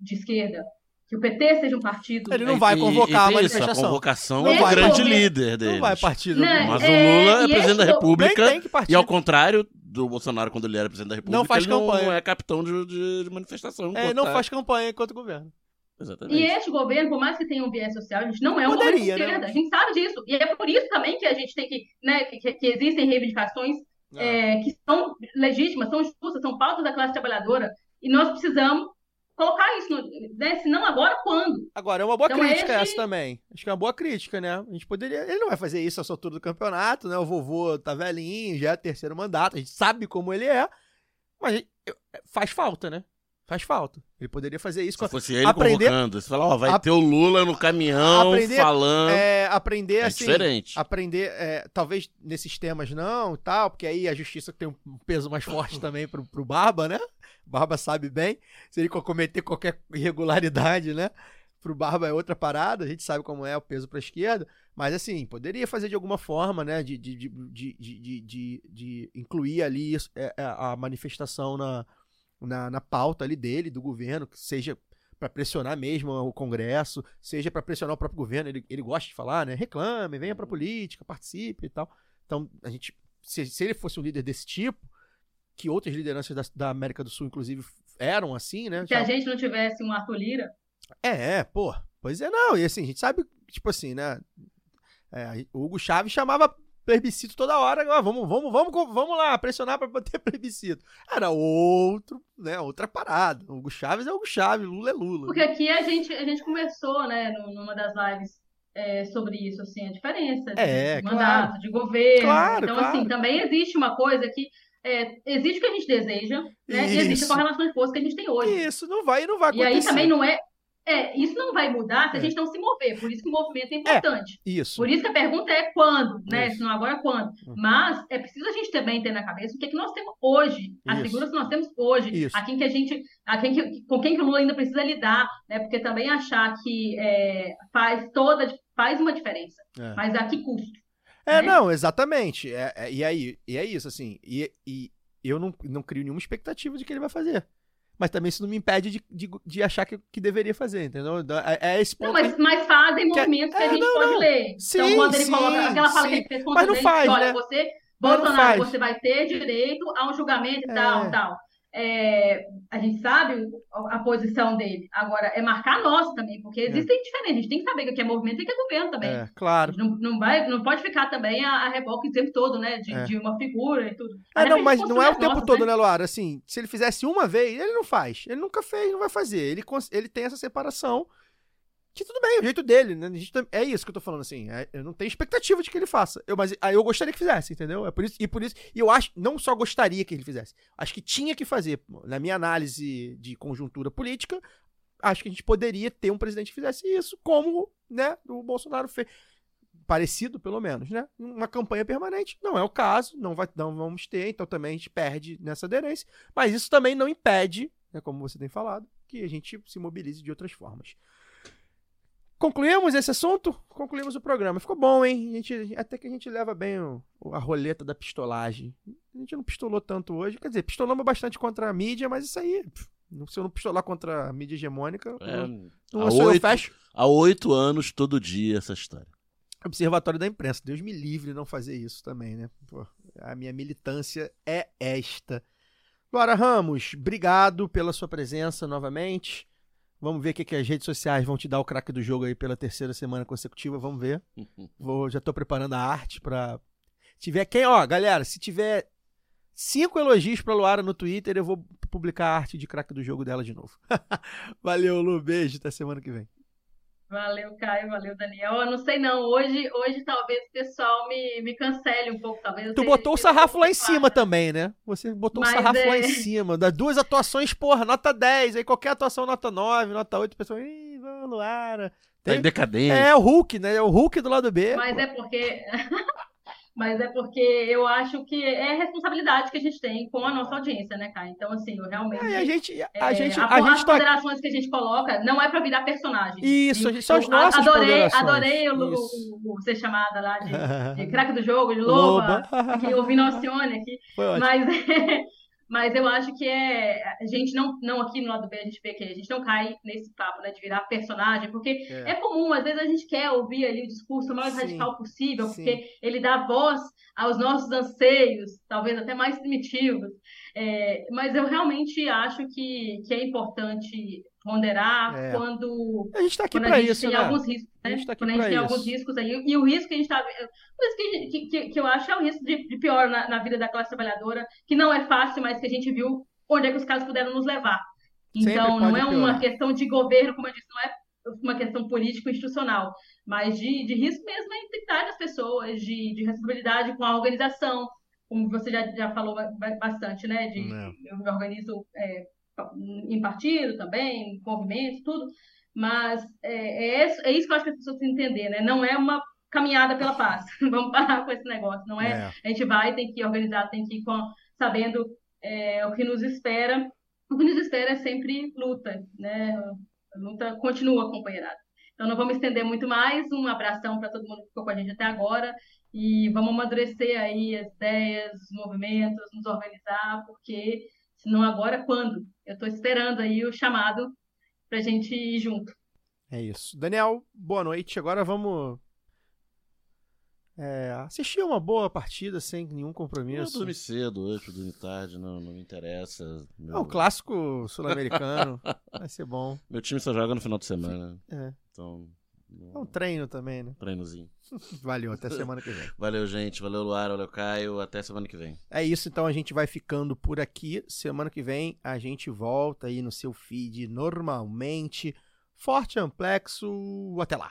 de esquerda, que o PT seja um partido. Ele não vai E- convocar e a tem isso, manifestação. a convocação Não é o grande convocar. líder deles. Não vai partir do Né, Mas É, o Lula é e presidente da República. E ao contrário do Bolsonaro, quando ele era presidente da República, Não faz ele não, campanha. não é capitão de, de- de manifestação. É, não tá- faz campanha enquanto governo. Exatamente. E este governo, por mais que tenha um viés social, a gente não é um Poderia, governo de né? esquerda. A gente sabe disso. E é por isso também que a gente tem que, né, que, que existem reivindicações é, que são legítimas, são justas, são pautas da classe trabalhadora. E nós precisamos colocar isso, no, né? Se não agora, quando? Agora, é uma boa Então, crítica esse- essa também. Acho que é uma boa crítica, né? A gente poderia. Ele não vai fazer isso essa altura do campeonato, né? O vovô tá velhinho, já é terceiro mandato, a gente sabe como ele é. Mas faz falta, né? Faz falta. Ele poderia fazer isso com Se fosse ele aprender- convocando, você fala, ó, vai a- ter o Lula no caminhão Aprender- falando. É, é, aprender assim. diferente. Aprender, é, talvez nesses temas não, tal, porque aí a justiça tem um peso mais forte também pro, pro Barba, né? Barba sabe bem. Se ele co- cometer qualquer irregularidade, né? Pro Barba é outra parada, a gente sabe como é o peso pra esquerda. Mas assim, poderia fazer de alguma forma, né? De, de, de, de, de, de- de incluir ali isso, é, é, a manifestação na, na, na pauta ali dele, do governo, que seja para pressionar mesmo o Congresso, seja para pressionar o próprio governo, ele, ele gosta de falar, né? Reclame, venha pra política, participe e tal. Então, a gente, se, se ele fosse um líder desse tipo, que outras lideranças da, da América do Sul, inclusive, eram assim, né? Se a gente não tivesse um Arthur Lira, é, é, pô. Pois é, não. E assim, a gente sabe, tipo assim, né? é, o Hugo Chaves chamava plebiscito toda hora. ó, vamos, vamos, vamos, vamos lá, pressionar pra ter plebiscito. Era outro, né? Outra parada. O Hugo Chaves é Hugo Chaves, Lula é Lula. porque aqui a gente, a gente conversou, né, num- numa das lives é, sobre isso, assim, a diferença de, É, mandato, claro. de governo. Claro, então, claro. assim, também existe uma coisa que é, existe o que a gente deseja, né, e existe a correlação de força que a gente tem hoje. Isso, não vai, não vai E acontecer. aí também não é. É, isso não vai mudar se a É. gente não se mover. Por isso que o movimento é importante. Isso. Por isso que a pergunta é quando, né? Isso. Se não agora, quando. Hum. Mas é preciso a gente também ter na cabeça o que, é que nós temos hoje, as Isso. figuras que nós temos hoje, Isso. a quem que a gente, a quem que, com quem que o Lula ainda precisa lidar, né? Porque também achar que é, faz toda, faz uma diferença. É. Mas a que custo? É, né? não, exatamente. É, é- e aí, e é isso, assim. E, e eu não, não crio nenhuma expectativa de que ele vai fazer. Mas também isso não me impede de, de, de achar que, que deveria fazer, entendeu? É, é esse ponto. Não, mas, mas fazem Que- movimentos que, é, a gente não, pode não. ler. Sim, então, quando ele sim, coloca aquela fala sim. que ele fez contra Mas não o faz, olha, né? você, Mas não Bolsonaro, você vai ter direito a um julgamento e É. tal, tal. É, a gente sabe a, posição dele. Agora, é marcar nossa também, porque existem diferentes. A gente tem que saber o que é movimento e o que é governo também. É, claro. não, não, vai, não pode ficar também a, a reboque o tempo todo, né? De, É. de uma figura e tudo. Até não, mas não é o tempo todo, né? né, Luara? Assim, se ele fizesse uma vez, ele não faz. Ele nunca fez, não vai fazer. Ele, ele tem essa separação. Que tudo bem, é o jeito dele, né? Tam- é isso que eu tô falando, assim. é- eu não tenho expectativa de que ele faça. Eu, mas aí eu gostaria que fizesse, entendeu? É por isso, e por isso. E eu acho, não só gostaria que ele fizesse, acho que tinha que fazer. Na minha análise de conjuntura política, acho que a gente poderia ter um presidente que fizesse isso, como, né, o Bolsonaro fez. Parecido, pelo menos, né? Uma campanha permanente. Não é o caso, não, vai, não vamos ter, então também a gente perde nessa aderência. Mas isso também não impede, né, como você tem falado, que a gente se mobilize de outras formas. Concluímos esse assunto? Concluímos o programa. Ficou bom, hein? A gente, até que a gente leva bem o- a roleta da pistolagem. A gente não pistolou tanto hoje. Quer dizer, pistolamos bastante contra a mídia, mas isso aí. Se eu não pistolar contra a mídia hegemônica, É, não, há, não eu oito, fecho. há oito anos, todo dia, essa história. Observatório da imprensa. Deus me livre de não fazer isso também, né? Pô, a minha militância é esta. Laura Ramos, obrigado pela sua presença novamente. Vamos ver o que, que as redes sociais vão te dar o craque do jogo aí pela terceira semana consecutiva. Vamos ver. Vou, já tô preparando a arte pra. Tiver quem, ó, galera, se tiver cinco elogios pra Luara no Twitter, eu vou publicar a arte de craque do jogo dela de novo. Valeu, Lu. Beijo. Até semana que vem. Valeu, Caio, valeu, Daniel. Eu não sei não, hoje, hoje talvez o pessoal me, me cancele um pouco, talvez. Tu botou o sarrafo lá em cima também, né? Você botou o Mas sarrafo lá é- em cima. Das duas atuações, porra, nota 10. Aí qualquer atuação, nota 9, nota 8, o pessoal, ih, vamos, Luara. Tá em Tem- decadência. É o Hulk, né? É o Hulk do lado B. Mas pô. é porque. Mas é porque eu acho que é a responsabilidade que a gente tem com a nossa audiência, né, Caio? Então, assim, eu realmente. É, a gente, a é, gente, a- a as gente tá ponderações que a gente coloca não é pra virar personagem. Isso, gente- são as nossas adorei, adorei o, o, o ser chamada lá de, de craque do jogo, de loba, Loba. que ouvindo Alcione aqui. Foi ótimo. Mas, mas eu acho que é. A gente não, não aqui no lado B, a gente vê que a gente não cai nesse papo, né, de virar personagem, porque É. é, comum, às vezes a gente quer ouvir ali o discurso mais Sim. radical possível, Sim. porque ele dá voz aos nossos anseios, talvez até mais primitivos. É, mas eu realmente acho que, que é importante ponderar É. quando A gente tá aqui a gente isso, tem né? alguns riscos, A né? gente tá aqui Quando a gente tem isso. alguns riscos aí. E o risco que a gente tá. O risco que, que, que- eu acho é o risco de, de pior na, na vida da classe trabalhadora, que não é fácil, mas que a gente viu onde é que os casos puderam nos levar. Então, não é uma piorar. questão de governo, como eu disse, não é uma questão político-institucional, mas de, de risco mesmo à integridade das pessoas, de, de responsabilidade com a organização, como você já, já falou ba- ba- bastante, né? De, É. Eu me organizo é, em partido também, em movimentos, tudo. Mas é, é, isso, é isso que eu acho que as pessoas precisam entender, né? Não é uma caminhada pela paz. Vamos parar com esse negócio. Não é, É. a gente vai, tem que organizar, tem que ir com, sabendo é, o que nos espera. O que nos espera é sempre luta, né? A luta continua, companheirada. Então não vamos estender muito mais. Um abração para todo mundo que ficou com a gente até agora. E vamos amadurecer aí as ideias, os movimentos, nos organizar, porque senão agora quando? Eu estou esperando aí o chamado pra gente ir junto. É isso. Daniel, boa noite. Agora vamos é, assistir uma boa partida sem nenhum Eu compromisso. dormi cedo hoje, dormi tarde, não, não me interessa. Meu, É um clássico sul-americano. Vai ser bom. meu time só joga no final de semana. É. Então, É um treino também, né? treinozinho. Valeu, até semana que vem. Valeu, gente. Valeu, Luara. Valeu, Caio. Até semana que vem. É isso, então a gente vai ficando por aqui. Semana que vem a gente volta aí no seu feed normalmente. Forte amplexo. Até lá.